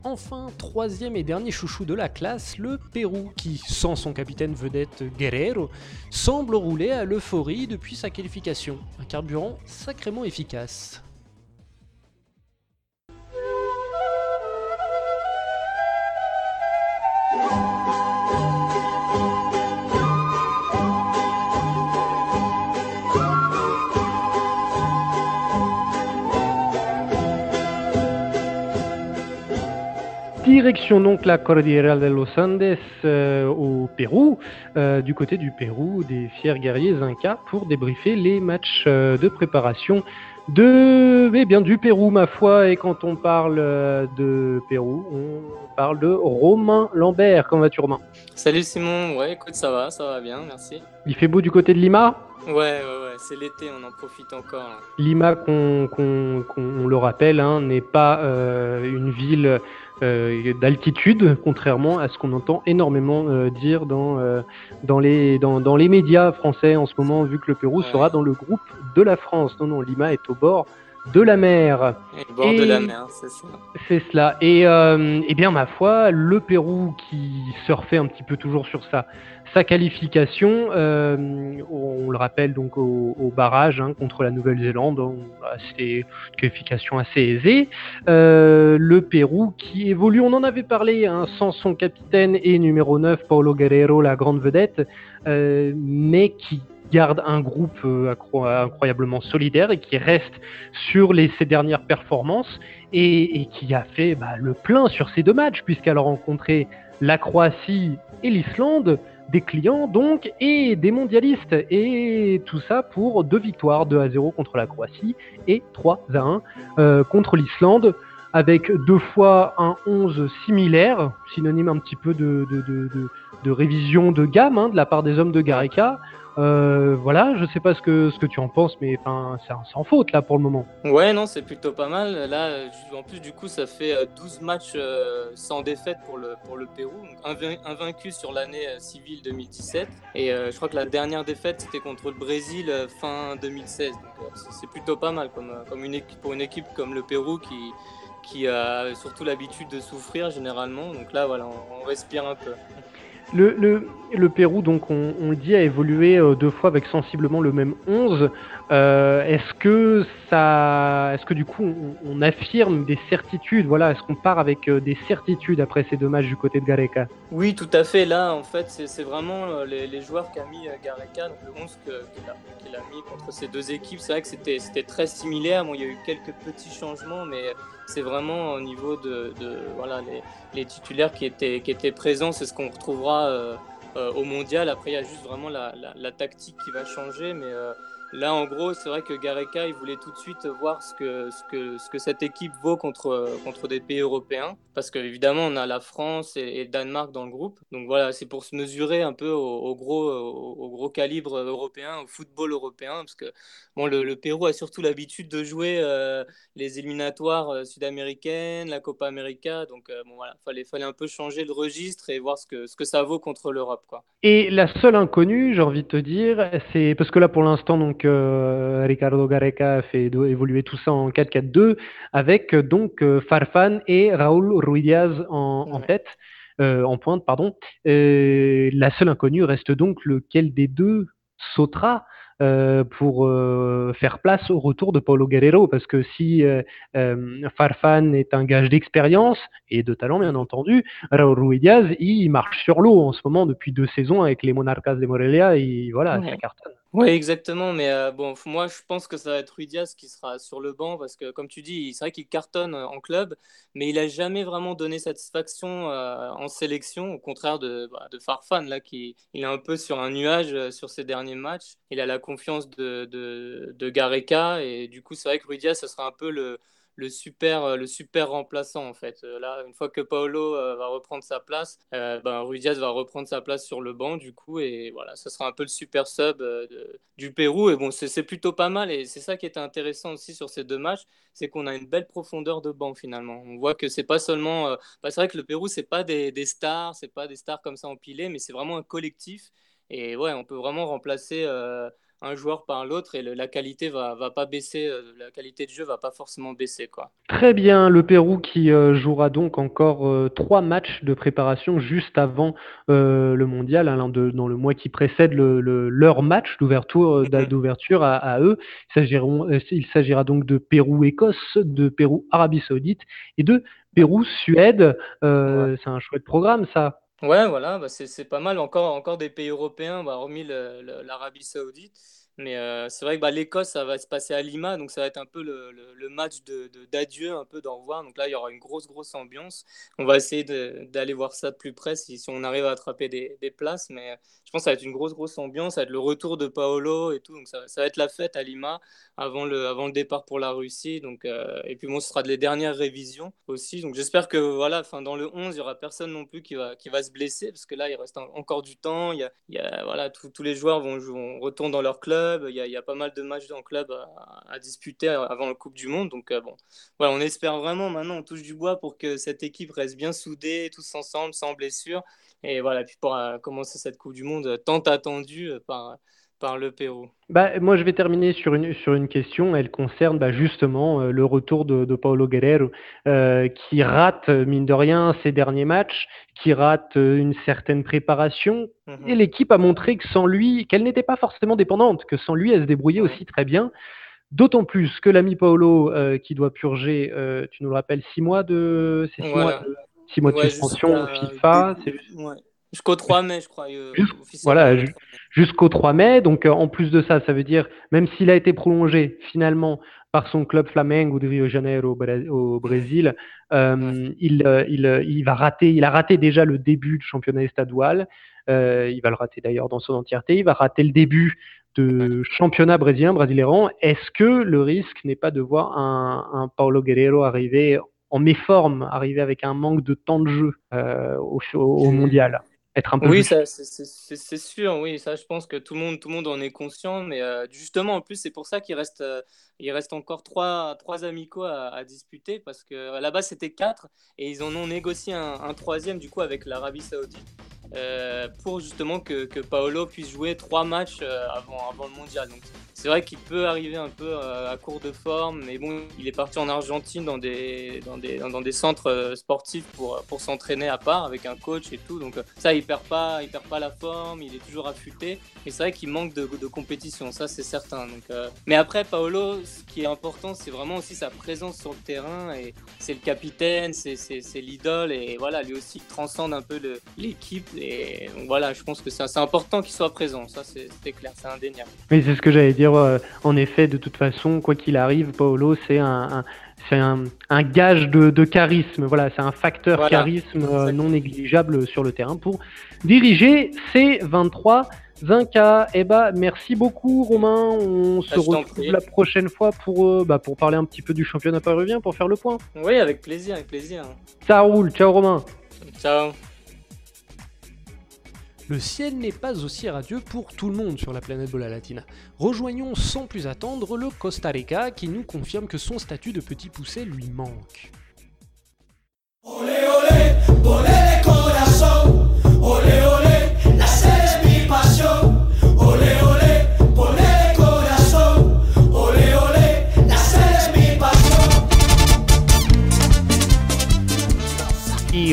Enfin, troisième et dernier chouchou de la classe, le Pérou, qui, sans son capitaine vedette Guerrero, semble rouler à l'euphorie depuis sa qualification. Un carburant sacrément efficace. Direction donc la Cordillera de los Andes euh, au Pérou, euh, du côté du Pérou, des fiers guerriers Incas, pour débriefer les matchs euh, de préparation de, eh bien, du Pérou, ma foi. Et quand on parle de Pérou, on parle de Romain Lambert. Comment vas-tu, Romain? Salut Simon, ouais écoute ça va, ça va bien, merci. Il fait beau du côté de Lima? Ouais, ouais, ouais, c'est l'été, on en profite encore. Lima, qu'on le rappelle, hein, n'est pas euh, une ville d'altitude, contrairement à ce qu'on entend énormément euh, dire dans, euh, dans, les, dans, dans les médias français en ce moment, vu que le Pérou Ouais. sera dans le groupe de la France. Non, non, Lima est au bord de la mer. Et le bord de Et- la mer, c'est ça. C'est cela. Et euh, eh bien, ma foi, le Pérou qui surfait un petit peu toujours sur sa, sa qualification, euh, on le rappelle donc au, au barrage hein, contre la Nouvelle-Zélande, on- voilà, c'était une qualification assez aisée. Euh, le Pérou qui évolue, on en avait parlé, hein, sans son capitaine et numéro 9, Paulo Guerrero, la grande vedette, euh, mais qui garde un groupe euh, incroyablement solidaire et qui reste sur les, ses dernières performances et, qui a fait bah, le plein sur ces deux matchs, puisqu'elle a rencontré la Croatie et l'Islande, des clients donc, et des mondialistes. Et tout ça pour deux victoires, 2 à 0 contre la Croatie et 3 à 1 euh, contre l'Islande, avec deux fois un 11 similaire, synonyme un petit peu de révision de gamme hein, de la part des hommes de Gareca. Euh, voilà, je sais pas ce que, ce que tu en penses, mais c'est sans faute là pour le moment. Ouais, non, c'est plutôt pas mal. Là, euh, en plus, du coup, ça fait euh, 12 matchs euh, sans défaite pour le, pour le Pérou. Invaincu sur l'année euh, civile 2017. Et euh, je crois que la dernière défaite, c'était contre le Brésil euh, fin 2016. Donc, euh, c'est plutôt pas mal comme, euh, comme une équipe, pour une équipe comme le Pérou qui, qui a surtout l'habitude de souffrir généralement. Donc là, voilà, on respire un peu. Le, Pérou, donc on, le dit, a évolué euh, deux fois avec sensiblement le même 11. Euh, est-ce que ça, est-ce que du coup on, affirme des certitudes? Voilà, est-ce qu'on part avec euh, des certitudes après ces deux matchs du côté de Gareca? Oui, tout à fait. Là, en fait, c'est vraiment les, joueurs qu'a mis Gareca, le 11 que- qu'il a, a mis contre ces deux équipes. C'est vrai que c'était c'était très similaire. Bon, il y a eu quelques petits changements, mais c'est vraiment au niveau de, voilà, les, titulaires qui étaient, présents. C'est ce qu'on retrouvera euh, euh, au mondial. Après, il y a juste vraiment la, la- la tactique qui va changer. Mais euh, là, en gros, c'est vrai que Gareca, il voulait tout de suite voir ce que, ce que, ce que cette équipe vaut contre, contre des pays européens. Parce qu'évidemment, on a la France et, le Danemark dans le groupe. Donc voilà, c'est pour se mesurer un peu au, gros, au, gros calibre européen, au football européen. Parce que bon, le, Pérou a surtout l'habitude de jouer euh, les éliminatoires euh, sud-américaines, la Copa América. Donc euh, bon, voilà, fallait, fallait un peu changer le registre et voir ce que, ce que ça vaut contre l'Europe. Et la seule inconnue, j'ai envie de te dire, c'est parce que là pour l'instant donc euh, Ricardo Gareca a fait évoluer tout ça en 4-4-2 avec euh, donc euh, Farfan et Raúl Ruiz en, en Ouais. tête, euh, en pointe pardon. La seule inconnue reste donc lequel des deux sautera euh, pour euh, faire place au retour de Paulo Guerrero? Parce que si Farfan est un gage d'expérience et de talent bien entendu, Raúl Ruiz Diaz, il marche sur l'eau en ce moment depuis deux saisons avec les Monarcas de Morelia et voilà, Ouais. ça cartonne. Oui, exactement. Mais euh, bon, moi, je pense que ça va être Rui Diaz qui sera sur le banc parce que, comme tu dis, c'est vrai qu'il cartonne euh, en club, mais il a jamais vraiment donné satisfaction euh, en sélection, au contraire de, bah, de Farfan, là, qui il est un peu sur un nuage euh, sur ses derniers matchs. Il a la confiance de, de, de Gareca et du coup, c'est vrai que Rui Diaz, ce sera un peu le, le super, euh, le super remplaçant en fait. Euh, Là, une fois que Paolo euh, va reprendre sa place, euh, ben, va reprendre sa place sur le banc du coup et voilà, ce sera un peu le super sub du Pérou et bon, c'est plutôt pas mal et c'est ça qui était intéressant aussi sur ces deux matchs, c'est qu'on a une belle profondeur de banc finalement. On voit que c'est pas seulement, bah, c'est vrai que le Pérou c'est pas des, des stars, c'est pas des stars comme ça empilées, mais c'est vraiment un collectif et ouais, on peut vraiment remplacer. Un joueur par l'autre et le- la qualité va, va pas baisser, euh, la qualité de jeu va pas forcément baisser quoi. Très bien, le Pérou qui euh, jouera donc encore euh, trois matchs de préparation juste avant euh, le mondial, hein, de- dans le mois qui précède le, le- leur match d'ouverture, Mhm. d'ouverture à, à eux. Il, s'agira donc de Pérou-Écosse, de Pérou-Arabie Saoudite et de Pérou-Suède. C'est un chouette programme, ça. Ouais, voilà, bah c'est c'est pas mal. Encore, encore des pays européens, bah, hormis l'Arabie Saoudite. Mais euh, c'est vrai que bah, l'Écosse, ça va se passer à Lima, donc ça va être un peu le, match de, d'adieu, un peu d'au revoir. Donc là, il y aura une grosse, grosse ambiance. On va essayer d'aller voir ça de plus près si, si on arrive à attraper des, places. Mais euh, je pense que ça va être une grosse, grosse ambiance. Ça va être le retour de Paolo et tout. Donc ça, va être la fête à Lima avant le, avant le départ pour la Russie. Donc, euh, et puis bon, ce sera de les dernières révisions aussi. Donc j'espère que voilà, enfin, dans le 11, il n'y aura personne non plus qui va, qui va se blesser parce que là, il reste en- encore du temps. Y a, voilà, tous tous les joueurs vont, vont retourner dans leur club. Il y a, pas mal de matchs en club à, disputer avant la Coupe du Monde. Donc euh, bon, voilà, on espère vraiment maintenant, on touche du bois pour que cette équipe reste bien soudée, tous ensemble, sans blessure. Et voilà, puis pour euh, commencer cette Coupe du Monde euh, tant attendue par, par le Pérou. Bah, moi, je vais terminer sur une, sur une question. Elle concerne bah, justement euh, le retour de, de Paulo Guerrero, euh, qui rate, mine de rien, ses derniers matchs, qui rate euh, une certaine préparation. Mhm. Et l'équipe a montré que sans lui, qu'elle n'était pas forcément dépendante, que sans lui, elle se débrouillait aussi très bien. D'autant plus que l'ami Paolo, euh, qui doit purger, euh, tu nous le rappelles, six mois de, c'est six Voilà. mois de, six mois de Ouais, suspension FIFA. début- c'est- ouais. Jusqu'au 3 mai, je crois. euh, voilà, le ju- 3 mai. jusqu'au 3 mai. Donc, euh, en plus de ça, ça veut dire, même s'il a été prolongé finalement par son club Flamengo de Rio de Janeiro au, Brésil, euh, il, il, il va rater, il a raté déjà le début du championnat estadual. Il va le rater d'ailleurs dans son entièreté. Il va rater le début de championnat brésilien, Brasileirão. Est-ce que le risque n'est pas de voir un, un Paulo Guerrero arriver en méforme, arriver avec un manque de temps de jeu au, au- au mondial? Être un peu Oui, ça, c'est- c'est c'est- c'est sûr, oui, ça je pense que tout le monde, tout le monde en est conscient, mais euh, justement en plus c'est pour ça qu'il reste, euh, il reste encore trois, trois amicaux à, à disputer parce que la base c'était quatre et ils en ont négocié un, un troisième du coup avec l'Arabie Saoudite euh, pour justement que, Paolo puisse jouer trois matchs euh, avant, le mondial. Donc c'est vrai qu'il peut arriver un peu euh, à court de forme, mais bon, il est parti en Argentine dans des, centres sportifs pour, s'entraîner à part avec un coach et tout. Donc ça, il perd pas, il perd pas la forme, il est toujours affûté. Mais c'est vrai qu'il manque de, compétition, ça c'est certain. Mais après, Paolo, ce qui est important, c'est vraiment aussi sa présence sur le terrain. Et c'est le capitaine, c'est l'idole. Et voilà, lui aussi, il transcende un peu l'équipe. Et donc voilà, je pense que c'est important qu'il soit présent. Ça, c'est c'est clair, c'est indéniable. Mais c'est ce que j'allais dire. euh, en effet, de toute façon, quoi qu'il arrive, Paolo, c'est un, un- c'est un, un gage de, de charisme. Voilà, c'est un facteur Voilà, charisme euh, non négligeable sur le terrain pour diriger ces 23 Zinca. Eh ben, merci beaucoup, Romain. On se Ah, je t'en retrouve la prochaine fois pour, euh, bah, pour parler un petit peu du championnat péruvien, pour faire le point. Oui, avec plaisir, avec plaisir. Ça roule. Ciao, Romain. Ciao. Le ciel n'est pas aussi radieux pour tout le monde sur la planète Bola Latina. Rejoignons sans plus attendre le Costa Rica qui nous confirme que son statut de petit poussé lui manque.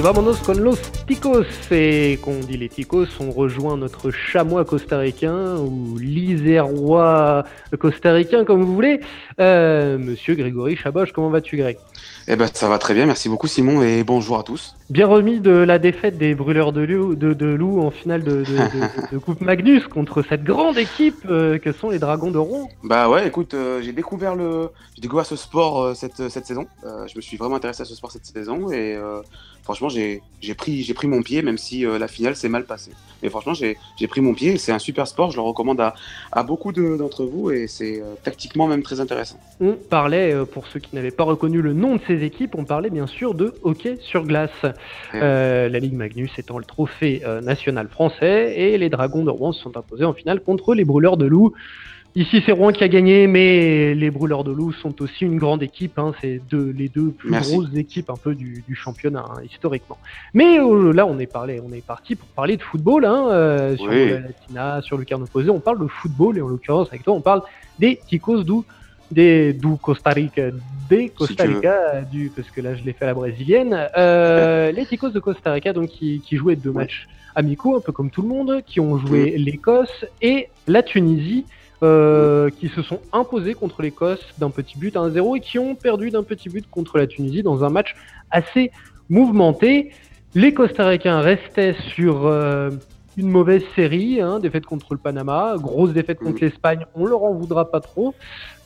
Y vámonos con los ticos. Et quand on dit les ticos, on rejoint notre chamois costaricain ou lisérois costaricain, comme vous voulez. Euh, Monsieur Grégory Chaboche, comment vas-tu, Greg? Eh ben, ça va très bien, merci beaucoup Simon et bonjour à tous. Bien remis de la défaite des brûleurs de loup, de, de loup en finale de, de- de- de Coupe Magnus contre cette grande équipe euh, que sont les Dragons de Rouen. Bah ouais, écoute, euh, j'ai découvert le, j'ai découvert ce sport cette, cette saison. Je me suis vraiment intéressé à ce sport cette saison et franchement j'ai, pris, pris mon pied, même si euh, la finale s'est mal passée. Mais franchement j'ai, pris mon pied. C'est un super sport, je le recommande à, à beaucoup de- d'entre vous et c'est euh, tactiquement même très intéressant. On parlait, euh, pour ceux qui n'avaient pas reconnu le nom de ces équipes, on parlait bien sûr de hockey sur glace. Euh, la Ligue Magnus étant le trophée national français et les Dragons de Rouen se sont imposés en finale contre les Brûleurs de Loup. Ici, c'est Rouen qui a gagné, mais les Brûleurs de Loup sont aussi une grande équipe. Hein, c'est deux, les deux plus Merci. grosses équipes un peu du, du championnat hein, historiquement. Mais euh, là, on est, parlé, on est parti pour parler de football hein, euh, sur Oui. la Latina, sur le Carne Opposé. On parle de football et en l'occurrence, avec toi, on parle des Ticos du, des, du Costa Rica, des Costa. Rica, du, parce que là, je l'ai fait à la brésilienne. Euh, les Ticos de Costa Rica, donc, qui, qui jouaient deux Ouais. matchs amicaux, un peu comme tout le monde, qui ont joué l'Écosse et la Tunisie. Euh, qui se sont imposés contre l'Écosse d'un petit but à 1-0 et qui ont perdu d'un petit but contre la Tunisie dans un match assez mouvementé. Les Costaricains restaient sur euh, une mauvaise série, hein, défaite contre le Panama, grosse défaite contre l'Espagne, on leur en voudra pas trop.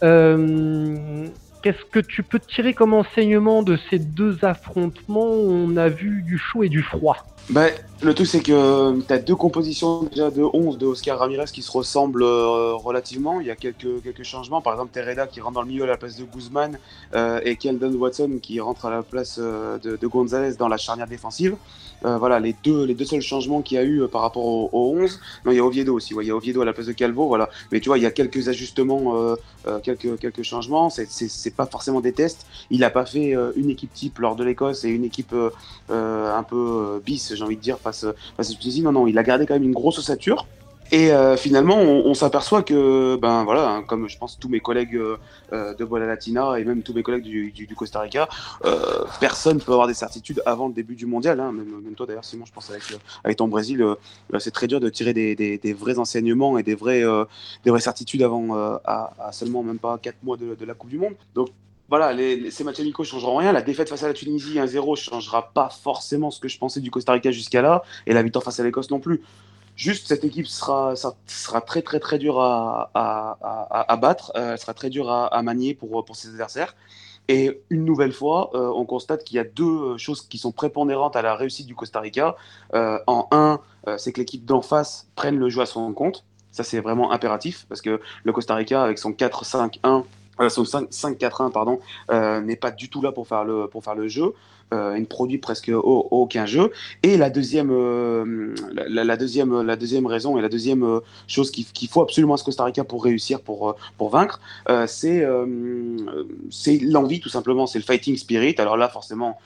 Euh, Qu'est-ce que tu peux tirer comme enseignement de ces deux affrontements? On a vu du chaud et du froid. Bah, le truc, c'est que tu as deux compositions déjà de 11 de Oscar Ramirez qui se ressemblent euh, relativement. Il y a quelques, quelques changements. Par exemple, Tereda qui rentre dans le milieu à la place de Guzman euh, et Keldon Watson qui rentre à la place euh, de, de Gonzalez dans la charnière défensive. Euh, voilà, les deux, les deux seuls changements qu'il y a eu euh, par rapport au, au 11. Non, il y a Oviedo aussi. Il y a Oviedo à la place de Calvo. Voilà. Mais tu vois, il y a quelques ajustements, euh, euh, quelques, quelques changements. C'est- C'est pas forcément des tests. Il n'a pas fait euh, une équipe type lors de l'Écosse et une équipe euh, euh, un peu euh, bis, j'ai envie de dire, face, face à Tunisie. Non, non, il a gardé quand même une grosse ossature. Et euh, finalement, on, s'aperçoit que, ben voilà, hein, comme je pense tous mes collègues euh, euh, de Bola Latina et même tous mes collègues du, Costa Rica, euh, personne peut avoir des certitudes avant le début du mondial. Hein. Même, toi d'ailleurs, Simon, je pense avec, avec ton Brésil, c'est très dur de tirer des, vrais enseignements et des, vraies certitudes avant à seulement même pas 4 mois de, de la Coupe du Monde. Donc voilà, les, les- ces matchs amicaux ne changeront rien. La défaite face à la Tunisie 1-0 ne changera pas forcément ce que je pensais du Costa Rica jusqu'à là, et la victoire face à l'Écosse non plus. Juste, cette équipe sera, sera très très très dure à, à, battre, euh, elle sera très dure à, manier pour, pour ses adversaires. Et une nouvelle fois, euh, on constate qu'il y a deux euh, choses qui sont prépondérantes à la réussite du Costa Rica. En un, c'est que l'équipe d'en face prenne le jeu à son compte. Ça, c'est vraiment impératif parce que le Costa Rica, avec son 4-5-1, euh, son 5 5-4-1, pardon, n'est pas du tout là pour faire le, pour faire le jeu. Euh, il ne produit presque au- aucun jeu. Et la deuxième, euh, la, deuxième, la deuxième raison et la deuxième euh, chose qu'il faut absolument à ce Costa Rica pour réussir, pour, pour vaincre, c'est l'envie tout simplement, c'est le fighting spirit. Alors là, forcément,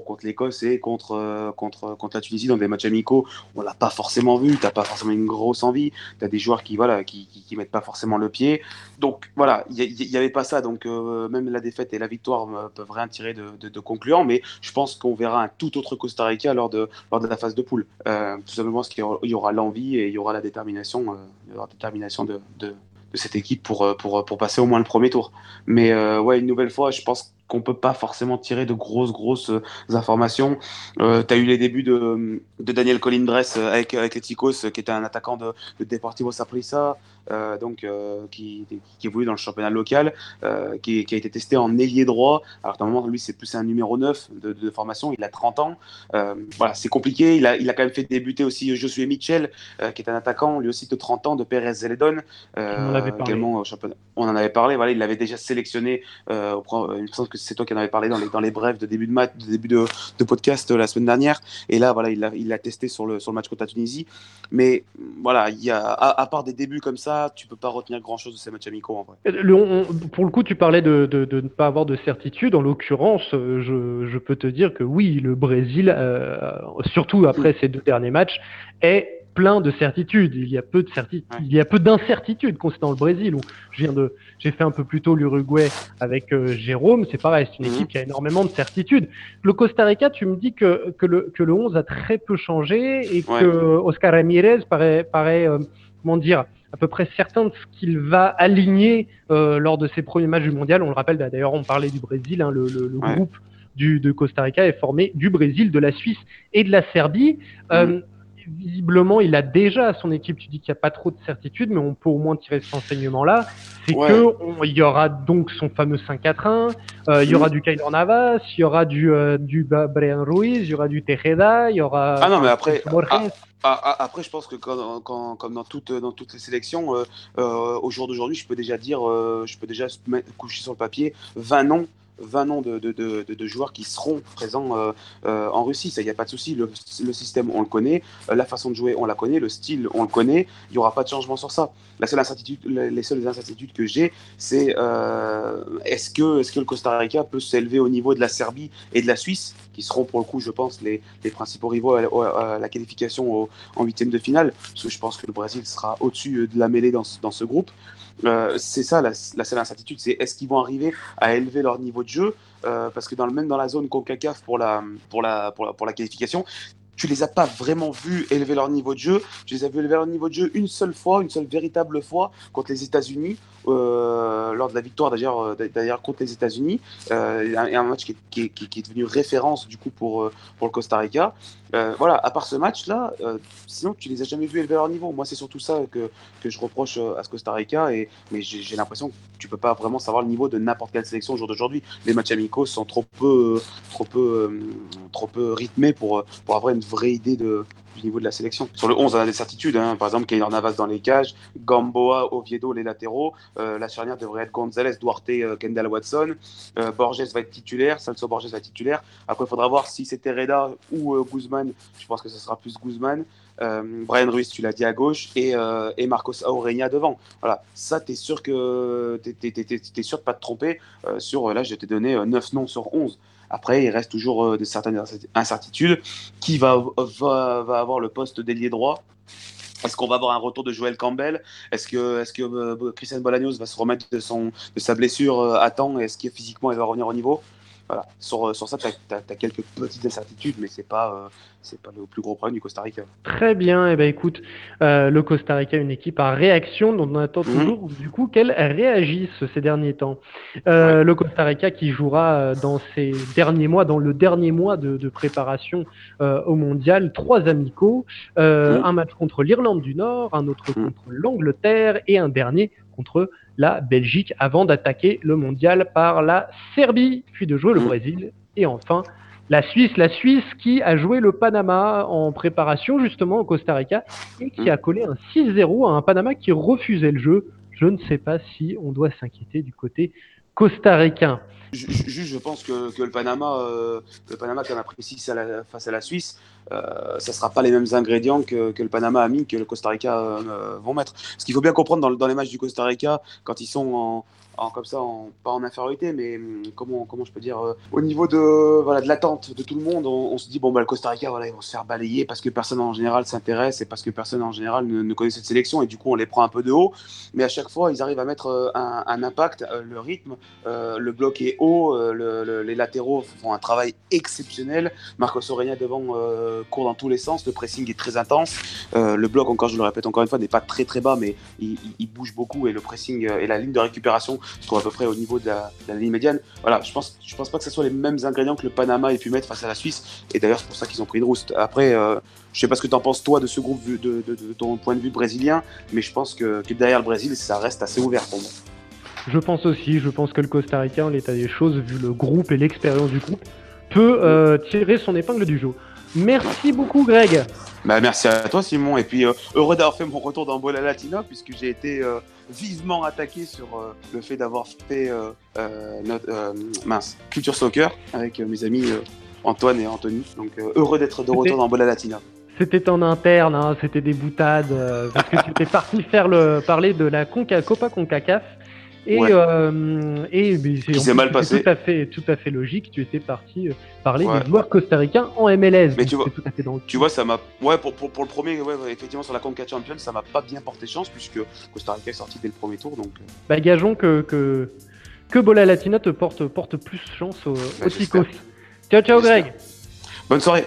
contre l'Écosse et contre, euh, contre, contre la Tunisie dans des matchs amicaux, on l'a pas forcément vu, t'as pas forcément une grosse envie, t'as des joueurs qui, voilà, qui, mettent pas forcément le pied. Donc voilà, il n'y avait pas ça, donc euh, même la défaite et la victoire euh, peuvent rien tirer de, concluant, mais je pense qu'on verra un tout autre Costa Rica lors de, lors de la phase de poule. Euh, tout simplement parce qu'il y aura- l'envie et il y aura la détermination, euh, il aura la détermination de, de, de cette équipe pour, euh, pour, pour passer au moins le premier tour. Mais euh, ouais, une nouvelle fois, je pense qu'on peut pas forcément tirer de grosses, grosses euh, informations. Euh, tu as eu les débuts de, Daniel Colindres avec, avec les Ticos, qui était un attaquant de, de Deportivo Saprissa, euh, donc, euh, qui, qui évolue dans le championnat local, euh, qui, qui a été testé en ailier droit. Alors, normalement, lui, c'est plus un numéro 9 de, de formation. Il a 30 ans. Voilà, c'est compliqué. Il a, il a quand même fait débuter aussi Josué Mitchell, qui est un attaquant, lui aussi de 30 ans, de Pérez Zeledon. On en avait parlé. également au championnat. On en avait parlé. Voilà, il l'avait déjà sélectionné. Au il me semble que c'est toi qui en avais parlé dans les, dans les brefs de début de match, de début de, de podcast la semaine dernière. Et là, voilà, il l'a il l'a testé sur le, sur le match contre la Tunisie. Mais voilà, il y a, à, à part des débuts comme ça, tu peux pas retenir grand chose de ces matchs amicaux en vrai. Le- on- pour le coup, tu parlais de, de- de ne pas avoir de certitude. En l'occurrence, euh, je, je peux te dire que oui, le Brésil, euh, surtout après ces deux derniers matchs, est plein de certitudes. Il y a peu de certitude, Ouais. il y a peu d'incertitudes concernant le Brésil. Où je viens de, j'ai fait un peu plus tôt l'Uruguay avec euh, Jérôme. C'est pareil, c'est une Mhm. équipe qui a énormément de certitudes. Le Costa Rica, tu me dis que, que le que le 11 a très peu changé et Ouais. que Oscar Ramirez paraît paraît euh, comment dire à peu près certain de ce qu'il va aligner euh, lors de ses premiers matchs du mondial. On le rappelle, d'ailleurs, on parlait du Brésil, hein, le, le- le Ouais. groupe du, de Costa Rica est formé du Brésil, de la Suisse et de la Serbie. Euh, visiblement, il a déjà à son équipe, tu dis qu'il n'y a pas trop de certitude, mais on peut au moins tirer cet enseignement-là. C'est Ouais. que on- il y aura donc son fameux 5-4-1, euh, il y aura du Kaylor Navas, il y aura du, euh, du Brian Ruiz, il y aura du Tejeda, il y aura. Ah non, mais après, ah, Ah, ah, après, je pense que comme dans toutes, dans toutes les sélections, euh, au jour d'aujourd'hui, je peux déjà dire, je peux déjà coucher sur le papier 20 noms. 20 noms de, de, de, joueurs qui seront présents euh, euh, en Russie, ça, il n'y a pas de souci. Le, le système, on le connaît. Euh, la façon de jouer, on la connaît. Le style, on le connaît. Il n'y aura pas de changement sur ça. La seule incertitude, les les seules incertitudes que j'ai, c'est est-ce que, est que le Costa Rica peut s'élever au niveau de la Serbie et de la Suisse, qui seront pour le coup, je pense, les, les principaux rivaux à, la qualification au, en huitième de finale, parce que je pense que le Brésil sera au-dessus de la mêlée dans ce, dans ce groupe. Euh, c'est ça la, seule incertitude, c'est est-ce qu'ils vont arriver à élever leur niveau de jeu euh, Parce que dans même dans la zone CONCACAF pour pour la, pour la, pour la qualification, tu les as pas vraiment vus élever leur niveau de jeu. Tu les as vus élever leur niveau de jeu une seule fois, une seule véritable fois contre les États-Unis, euh, lors de la victoire d'ailleurs, d'ailleurs contre les États-Unis. Euh, un, un, match qui est, devenu référence du coup pour, pour le Costa Rica. Euh, voilà, à part ce match-là, euh, sinon tu les as jamais vus élever leur niveau. Moi, c'est surtout ça que, que je reproche euh, à ce Costa Rica. Et, mais j'ai l'impression que tu peux pas vraiment savoir le niveau de n'importe quelle sélection au jour d'aujourd'hui. Les matchs amicaux sont trop peu, trop peu, trop peu rythmés pour, pour avoir une vraie idée de, du niveau de la sélection. Sur le 11, on a des certitudes. Hein. Par exemple, Keylor Navas dans les cages, Gamboa, Oviedo, les latéraux. Euh, la charnière devrait être Gonzalez, Duarte, euh, Kendall Watson. Euh, Borges va être titulaire, Celso Borges va être titulaire. Après, il faudra voir si c'était Reda ou Guzman. Je pense que ce sera plus Guzman. Brian Ruiz, tu l'as dit à gauche, et, et Marcos Aurenia devant. Voilà, ça, tu es sûr que tu es, sûr de pas te tromper? Sur, là, je t'ai donné 9 noms sur 11. Après, il reste toujours euh, de certaines incertitudes. Qui va, avoir le poste d'ailier droit? Est-ce qu'on va avoir un retour de Joel Campbell? Est-ce que, est que euh, Christian Bolaños va se remettre de, de sa blessure euh, à temps? Est-ce que physiquement il va revenir au niveau? Voilà. Sur, euh, sur ça, tu as, quelques petites incertitudes, mais c'est pas, euh, c'est pas le plus gros problème du Costa Rica. Très bien. Et eh ben, écoute, euh, le Costa Rica, une équipe à réaction dont on attend Mhm. toujours du coup qu'elle réagisse ces derniers temps. Euh, Le Costa Rica qui jouera dans ces derniers mois, dans le dernier mois de, de préparation au mondial, trois amicaux, Mhm. un match contre l'Irlande du Nord, un autre Mhm. contre l'Angleterre et un dernier contre la Belgique avant d'attaquer le mondial par la Serbie, puis de jouer le Mhm. Brésil et enfin la Suisse, la Suisse qui a joué le Panama en préparation justement au Costa Rica et qui Mhm. a collé un 6-0 à un Panama qui refusait le jeu. Je ne sais pas si on doit s'inquiéter du côté costaricain. Ju- ju- Juste, je pense que, le Panama, euh, le Panama qu'on a pris 6 à la- face à la Suisse, euh, ça ne sera pas les mêmes ingrédients que, le Panama a mis, que le Costa Rica euh, vont mettre. Ce qu'il faut bien comprendre dans, le- dans les matchs du Costa Rica, quand ils sont comme ça, pas en infériorité, mais hum, comment, je peux dire, euh, au niveau de, voilà, de l'attente de tout le monde, on, se dit, bon, bah, le Costa Rica, ils vont se faire balayer parce que personne en général s'intéresse et parce que personne en général ne, connaît cette sélection et du coup, on les prend un peu de haut. Mais à chaque fois, ils arrivent à mettre euh, un, un impact, euh, le rythme, euh, le bloc est euh, le- le- les latéraux font un travail exceptionnel. Marcos Orenia devant euh, court dans tous les sens, le pressing est très intense. Euh, le bloc, encore, je le répète encore une fois, n'est pas très très bas, mais il, bouge beaucoup et le pressing et la ligne de récupération se trouve à peu près au niveau de la, ligne médiane. Voilà, je pense, je pense pas que ce soit les mêmes ingrédients que le Panama ait pu mettre face à la Suisse. Et d'ailleurs, c'est pour ça qu'ils ont pris une rouste. Après, je sais pas ce que tu en penses toi de ce groupe de ton point de vue brésilien, mais je pense que, que derrière le Brésil, ça reste assez ouvert pour moi. Je pense aussi, je pense que le Costa Rica, en l'état des choses, vu le groupe et l'expérience du groupe, peut euh, tirer son épingle du jeu. Merci beaucoup Greg. Bah, merci à toi Simon et puis euh, heureux d'avoir fait mon retour dans Bola Latina puisque j'ai été euh, vivement attaqué sur euh, le fait d'avoir fait euh, euh, notre, euh, mince, Culture Soccer avec mes amis Antoine et Anthony. Donc heureux d'être de retour dans Bola Latina. C'était en interne, hein, c'était des boutades, euh, parce que tu étais parti faire le parler de la Conca, Copa Concacaf. Et, Ouais. euh, et c'est- s'est mal passé. Tout à fait, tout à fait logique. Tu étais parti euh, parler Ouais. des joueurs costaricains en MLS. Mais tu vois- c'est tout à fait dans le Tu vois, ça m'a. Ouais, pour, pour, pour le premier, ouais, effectivement, sur la Conca Champions, ça m'a pas bien porté chance puisque Costa Rica est sorti dès le premier tour. Donc, euh, Bah, gageons que, que, que Bola Latina te porte, porte plus chance au. Ticos. Ciao, ciao. Greg. bonne soirée.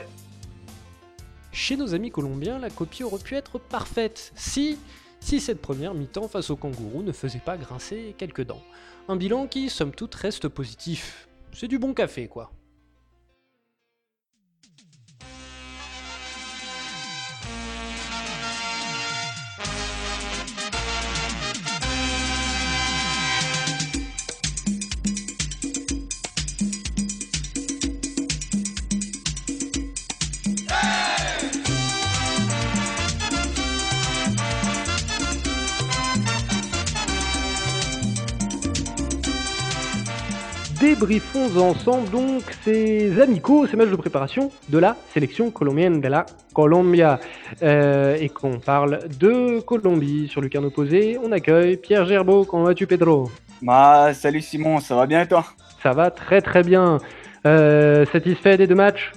Chez nos amis colombiens, la copie aurait pu être parfaite si, si cette première mi-temps face aux kangourous ne faisait pas grincer quelques dents. Un bilan qui, somme toute, reste positif. C'est du bon café, quoi. Débriefons ensemble donc ces amicaux, ces matchs de préparation de la sélection colombienne de la Colombia. Euh, et qu'on parle de Colombie. Sur le carnet opposé, on accueille Pierre Gerbeau. Comment vas-tu, Pedro? Bah, salut Simon, ça va bien et toi? Ça va très très bien. Euh, satisfait des deux matchs?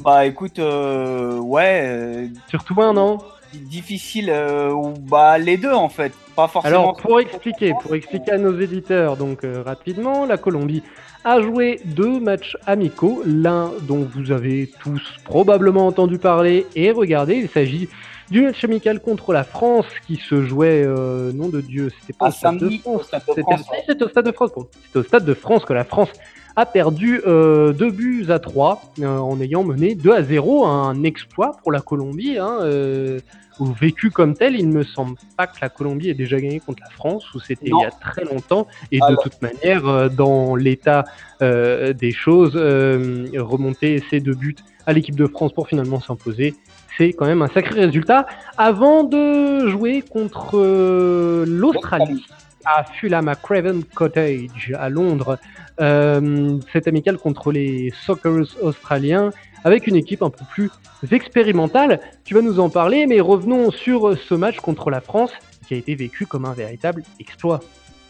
Bah écoute, euh, ouais, Surtout un, non? Difficile, euh, ou- bah les deux en fait, pas forcément. Alors, pour expliquer, pour expliquer à nos éditeurs, donc euh, rapidement, la Colombie a joué deux matchs amicaux, l'un dont vous avez tous probablement entendu parler et regardé, il s'agit du match amical contre la France qui se jouait, euh, nom de Dieu, c'était pas au Stade de samedi, France, au Stade de c'était France, au Stade de France, bon, c'était au Stade de France que la France a perdu euh, deux buts à 3 en ayant mené 2 à 0, un exploit pour la Colombie, hein, euh, ou vécu comme tel, il ne me semble pas que la Colombie ait déjà gagné contre la France, ou c'était il y a très longtemps, et de toute manière, euh, dans l'état euh, des choses, euh, remonter ces deux buts à l'équipe de France pour finalement s'imposer, c'est quand même un sacré résultat. Avant de jouer contre euh, l'Australie, à Fulham, à Craven Cottage, à Londres, euh, cette amicale contre les Sockers australiens, avec une équipe un peu plus expérimentale. Tu vas nous en parler, mais revenons sur ce match contre la France, qui a été vécu comme un véritable exploit.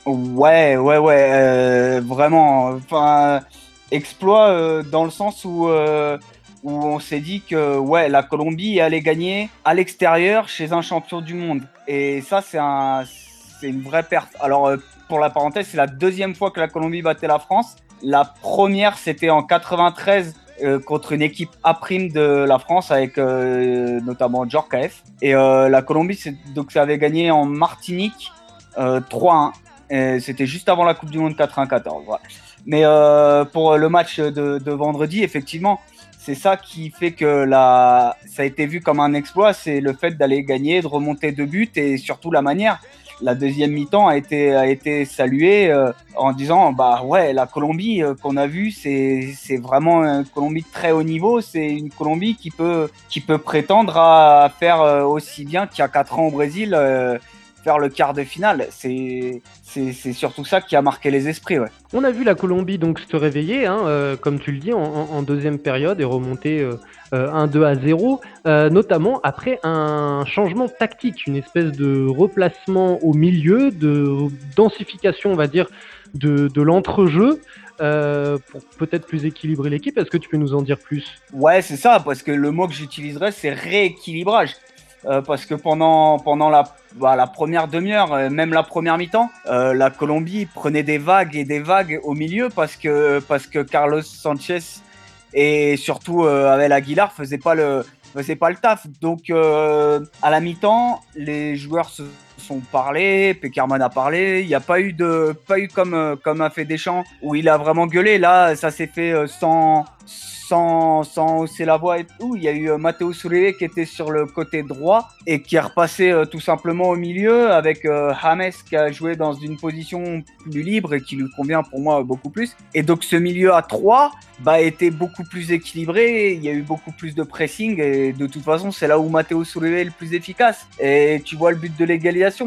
Ouais, ouais, ouais, euh, vraiment. Enfin, exploit euh, dans le sens où où on s'est dit que ouais, la Colombie allait gagner à l'extérieur chez un champion du monde. Et ça, c'est un, c'est une vraie perte. Alors, pour la parenthèse, c'est la deuxième fois que la Colombie battait la France. La première, c'était en 93 euh, contre une équipe A' de la France avec euh, notamment Djorkaeff. Et euh, la Colombie, donc ça avait gagné en Martinique euh, 3-1. Et C'était juste avant la Coupe du Monde 94. voilà. Mais euh, pour le match de, vendredi, effectivement, c'est ça qui fait que ça a été vu comme un exploit, c'est le fait d'aller gagner, de remonter deux buts et surtout la manière. La deuxième mi-temps a été, a été saluée euh, en disant bah ouais la Colombie euh, qu'on a vue c'est c'est vraiment une Colombie de très haut niveau. C'est une Colombie qui peut qui peut prétendre à faire euh, aussi bien qu'il y a quatre ans au Brésil euh, faire le quart de finale c'est surtout ça qui a marqué les esprits ouais On a vu la Colombie donc se réveiller, hein, euh, comme tu le dis, en, deuxième période et remonter euh, euh, 1-2 à 0, euh, notamment après un changement tactique, une espèce de replacement au milieu, de densification, on va dire, de, de l'entrejeu. euh, pour peut-être plus équilibrer l'équipe, est-ce que tu peux nous en dire plus? Ouais, c'est ça, parce que le mot que j'utiliserais, c'est rééquilibrage. Euh, parce que pendant, pendant la, bah, la première demi-heure, euh, même la première mi-temps, euh, la Colombie prenait des vagues et des vagues au milieu parce que, parce que Carlos Sanchez et surtout euh, Abel Aguilar faisaient pas le, faisaient pas le taf. Donc à la mi-temps, les joueurs se sont parlé, Peckerman a parlé, il n'y a pas eu de, pas eu comme, euh, comme a fait Deschamps où il a vraiment gueulé. Là, ça s'est fait euh, sans, sans, sans hausser la voix et tout. Il y a eu euh, Matteo Uribe qui était sur le côté droit et qui est repassé tout simplement au milieu avec James qui a joué dans une position plus libre et qui lui convient pour moi beaucoup plus. Et donc ce milieu à 3 bah, était beaucoup plus équilibré, il y a eu beaucoup plus de pressing et de toute façon c'est là où Matteo Uribe est le plus efficace. Et tu vois le but de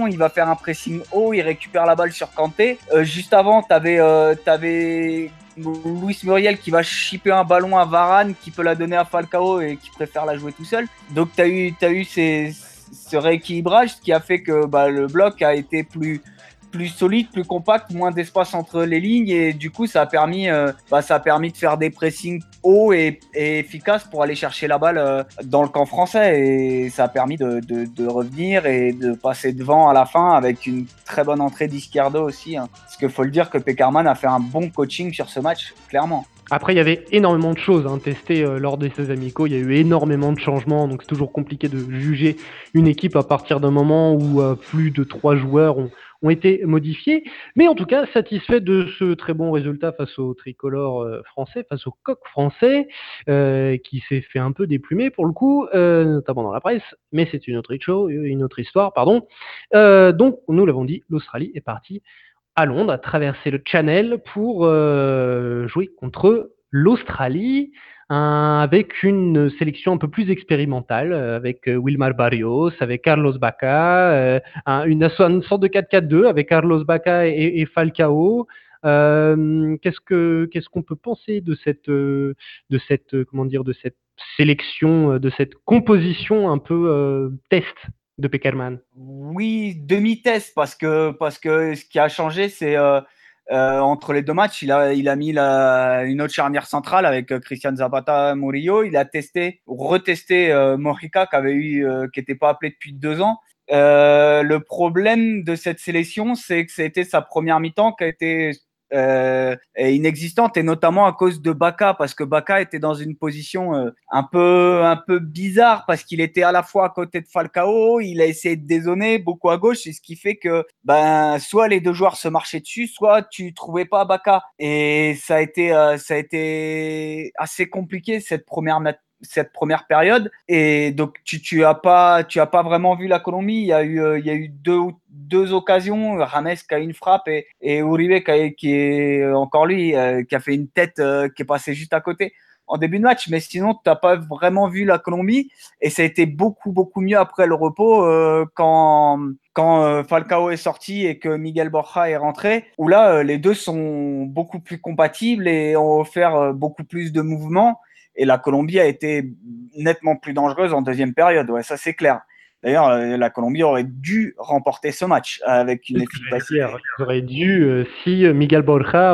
il va faire un pressing haut, il récupère la balle sur Kanté. Euh, juste avant, t'avais euh, t'avais Luis Muriel qui va chipper un ballon à Varane, qui peut la donner à Falcao et qui préfère la jouer tout seul. Donc tu as eu, t'as eu ce rééquilibrage ce qui a fait que bah, le bloc a été plus plus solide, plus compact, moins d'espace entre les lignes et du coup ça a permis, euh, bah, ça a permis de faire des pressings hauts et, efficaces pour aller chercher la balle euh, dans le camp français et ça a permis de, revenir et de passer devant à la fin avec une très bonne entrée d'Izquierdo aussi. hein. Parce qu'il faut le dire que Peckerman a fait un bon coaching sur ce match, clairement. Après, il y avait énormément de choses hein, testées euh, lors de ces amicaux. Il y a eu énormément de changements, donc c'est toujours compliqué de juger une équipe à partir d'un moment où plus de trois joueurs ont, ont été modifiés. Mais en tout cas, satisfait de ce très bon résultat face au tricolore euh, français, face au coq français, euh, qui s'est fait un peu déplumer pour le coup, euh, notamment dans la presse. Mais c'est une autre show, une autre histoire, pardon. Euh, donc, nous l'avons dit, l'Australie est partie à Londres, a traversé le Channel pour euh, jouer contre l'Australie, un- avec une sélection un peu plus expérimentale, euh, avec euh, Wilmar Barrios, avec Carlos Baca, euh, un- une, une sorte de 4-4-2 avec Carlos Baca et, et Falcao. Euh, qu'est-ce que qu'est-ce qu'on peut penser de cette de cette comment dire de cette sélection de cette composition un peu euh, test de Peckerman Oui, demi-test parce que, parce que ce qui a changé, c'est euh, euh, entre les deux matchs, il a, il a mis la, une autre charnière centrale avec euh, Christian Zapata Murillo. Il a testé, retesté euh, Mojica qui avait eu, euh, qui n'était pas appelé depuis deux ans. Euh, le problème de cette sélection, c'est que c'était sa première mi-temps qui a été inexistante et notamment à cause de Baka parce que Baka était dans une position euh, un peu un peu bizarre parce qu'il était à la fois à côté de Falcao, il a essayé de dézonner beaucoup à gauche et ce qui fait que ben soit les deux joueurs se marchaient dessus, soit tu trouvais pas Baka et ça a été euh, ça a été assez compliqué cette première cette première période. Et donc tu tu as pas tu as pas vraiment vu la Colombie. Il y a eu euh, il y a eu deux deux occasions. Rames qui a une frappe et, et Uribe qui, est encore lui euh, qui a fait une tête euh, qui est passée juste à côté en début de match. Mais sinon tu n'as pas vraiment vu la Colombie. Et ça a été beaucoup beaucoup mieux après le repos quand quand Falcao est sorti et que Miguel Borja est rentré, où là, les deux sont beaucoup plus compatibles et ont offert beaucoup plus de mouvements. Et la Colombie a été nettement plus dangereuse en deuxième période, ouais, ça c'est clair. D'ailleurs, euh, la Colombie aurait dû remporter ce match avec une efficacité. auraient dû, euh, si euh, Miguel Borja,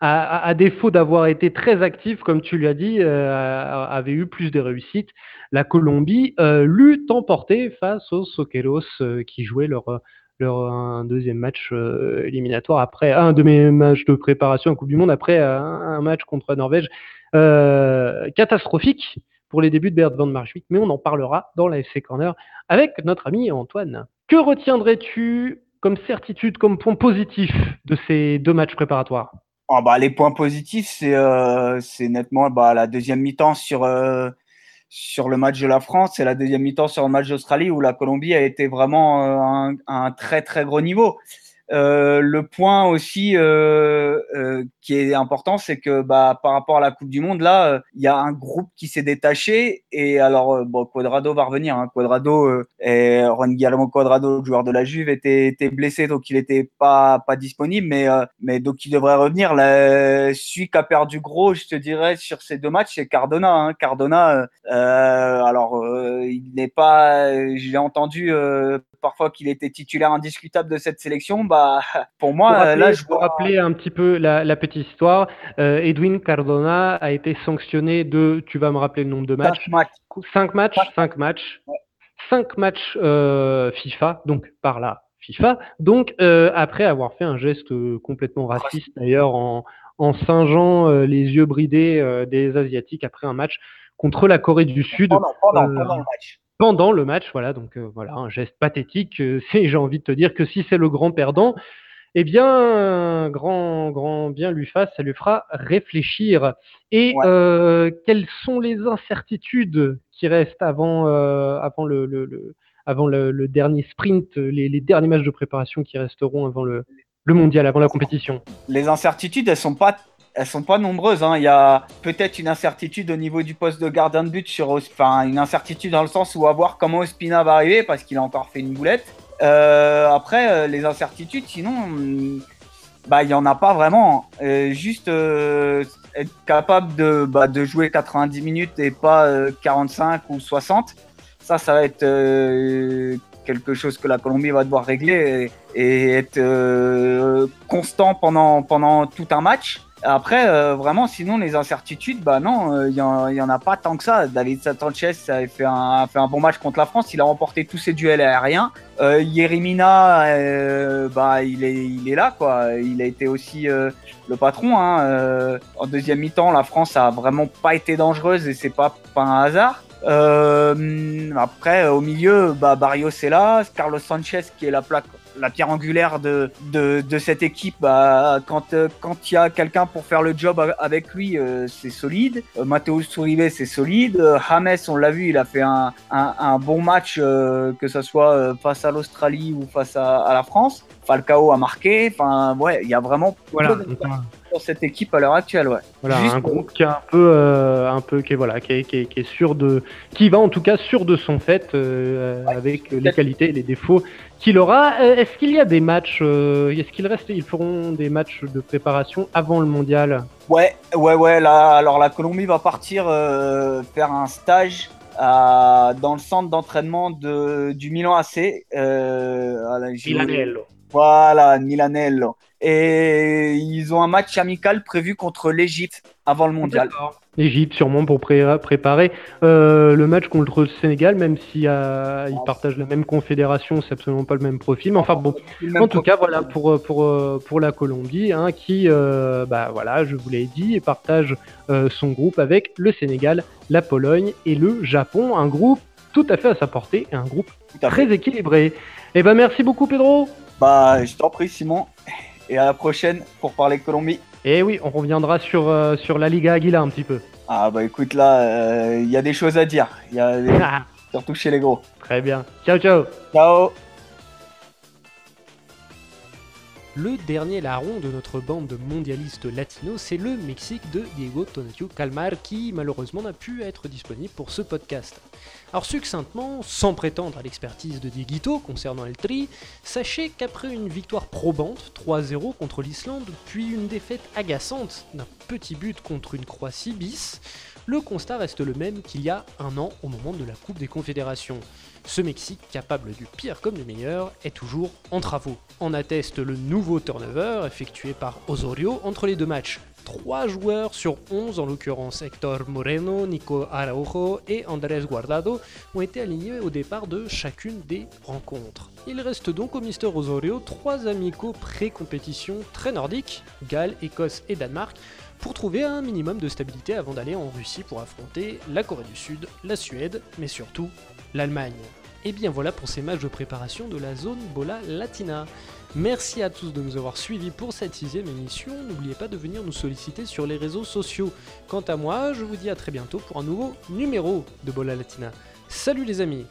à, à- à défaut d'avoir été très actif, comme tu l'as dit, euh, avait eu plus de réussites, la Colombie euh, l'eût emporté face aux Soqueros euh, qui jouaient leur, euh, leur un deuxième match euh, éliminatoire après un de mes matchs de préparation à Coupe du Monde après euh, un match contre la Norvège euh, catastrophique pour les débuts de Bert van Marwijk, mais on en parlera dans la FC Corner avec notre ami Antoine. Que retiendrais-tu comme certitude, comme point positif de ces deux matchs préparatoires? Ah bah, les points positifs, c'est euh, nettement bah, la deuxième mi-temps sur, euh, sur le match de la France et la deuxième mi-temps sur le match d'Australie où la Colombie a été vraiment euh, un très très gros niveau. Euh, le point aussi euh, euh, qui est important, c'est que bah, par rapport à la Coupe du Monde, là, euh, il y a un groupe qui s'est détaché. Et alors, euh, bon, Quadrado va revenir. Hein. Quadrado, et Juan Guillermo Quadrado, le joueur de la Juve, était, était blessé, donc il n'était pas, pas disponible, mais, mais donc il devrait revenir. Là, celui qui a perdu gros, je te dirais, sur ces deux matchs, c'est Cardona. Hein. Cardona, alors, il n'est pas. J'ai entendu parfois qu'il était titulaire indiscutable de cette sélection. Bah, pour moi, Pour rappeler, là, je vois. rappeler un petit peu la, la petite histoire, euh, Edwin Cardona a été sanctionné de, tu vas me rappeler le nombre de matchs, cinq matchs. 5 matchs, 5 matchs, 5 matchs euh, FIFA, donc par là FIFA, donc euh, après avoir fait un geste euh, complètement raciste d'ailleurs en, en singeant euh, les yeux bridés euh, des Asiatiques après un match contre la Corée du Sud Pendant, pendant, euh, pendant le match. Pendant le match, voilà, donc euh, voilà, un geste pathétique. euh, c'est, j'ai envie de te dire que si c'est le grand perdant, eh bien, grand, grand bien lui fasse, ça lui fera réfléchir. Et Ouais. euh, quelles sont les incertitudes qui restent avant, avant le, le- le- avant le, le dernier sprint, les, les derniers matchs de préparation qui resteront avant le, le mondial, avant la compétition? Les incertitudes, elles sont pas. Elles sont pas nombreuses. hein. Il y a peut-être une incertitude au niveau du poste de gardien de but sur, enfin une incertitude dans le sens où à voir comment Ospina va arriver parce qu'il a encore fait une boulette. Euh, après, euh, les incertitudes, sinon, hum, bah il y en a pas vraiment. Euh, juste être capable de, bah, de jouer 90 minutes et pas euh, 45 ou 60. Ça, ça va être quelque chose que la Colombie va devoir régler et, et être constant pendant, pendant tout un match. Après, euh, vraiment, sinon, les incertitudes, bah non, euh, il n'y en, il y en a pas tant que ça. David Sanchez a fait un, bon match contre la France. Il a remporté tous ses duels aériens. Euh, Yerimina, euh, bah, il est, là, quoi. Il a été aussi euh, le patron. Hein. Euh, en deuxième mi-temps, la France a vraiment pas été dangereuse et c'est pas, pas un hasard. Euh, après, au milieu, bah, Barrios est là, Carlos Sanchez qui est la plaque, la pierre angulaire de, cette équipe. Bah, quand euh, quand il y a quelqu'un pour faire le job avec lui, euh, c'est solide. Euh, Matteo Uribe, c'est solide. James, on l'a vu, il a fait un, bon match, que ce soit face à l'Australie ou face à la France. Falcao a marqué. Enfin, ouais, il y a vraiment Voilà, peu de sur cette équipe à l'heure actuelle, ouais. Voilà, Juste un pour- groupe qui est un peu, euh, un peu, qui est voilà, qui est, qui est- qui est sûr de, qui va en tout cas sûr de son fait euh, avec les qualités et les défauts qu'il aura. Euh, Est-ce qu'il y a des matchs, euh, est-ce qu'il reste, ils feront des matchs de préparation avant le mondial? Ouais, ouais, ouais. Là, alors la Colombie va partir euh, faire un stage à- dans le centre d'entraînement de, du Milan AC. Euh, à la-. Voilà, Milanello. Et ils ont un match amical prévu contre l'Égypte avant le mondial. L'Égypte sûrement pour pré- préparer euh, le match contre le Sénégal, même si euh, ils partagent la même confédération, c'est absolument pas le même profil. Mais enfin bon, Même en tout cas voilà pour pour euh, pour la Colombie, hein, qui euh, bah voilà, je vous l'ai dit, partage euh, son groupe avec le Sénégal, la Pologne et le Japon, un groupe tout à fait à sa portée et un groupe très équilibré. Et ben merci beaucoup Pedro. Bah, je t'en prie, Simon. Et à la prochaine pour parler Colombie. Et oui, on reviendra sur euh, sur la Liga Aguila un petit peu. Ah bah écoute là, euh, il y a des choses à dire. Il y a des- surtout chez les gros. Très bien. Ciao ciao. Ciao. Le dernier larron de notre bande de mondialistes latinos, c'est le Mexique de Diego Tonatio Calmar qui malheureusement n'a pu être disponible pour ce podcast. Alors succinctement, sans prétendre à l'expertise de Dieguito concernant El Tri, sachez qu'après une victoire probante 3-0 contre l'Islande, puis une défaite agaçante d'un petit but contre une Croatie bis, le constat reste le même qu'il y a un an au moment de la Coupe des Confédérations. Ce Mexique, capable du pire comme du meilleur, est toujours en travaux. En atteste le nouveau turnover effectué par Osorio entre les deux matchs. 3 joueurs sur 11, en l'occurrence Hector Moreno, Nico Araujo et Andrés Guardado, ont été alignés au départ de chacune des rencontres. Il reste donc au Mister Osorio 3 amicaux pré-compétition très nordiques, Galles, Écosse et Danemark, pour trouver un minimum de stabilité avant d'aller en Russie pour affronter la Corée du Sud, la Suède, mais surtout l'Allemagne. Et bien voilà pour ces matchs de préparation de la zone Bola Latina. Merci à tous de nous avoir suivis pour cette sixième émission. N'oubliez pas de venir nous solliciter sur les réseaux sociaux. Quant à moi, je vous dis à très bientôt pour un nouveau numéro de Bola Latina. Salut les amis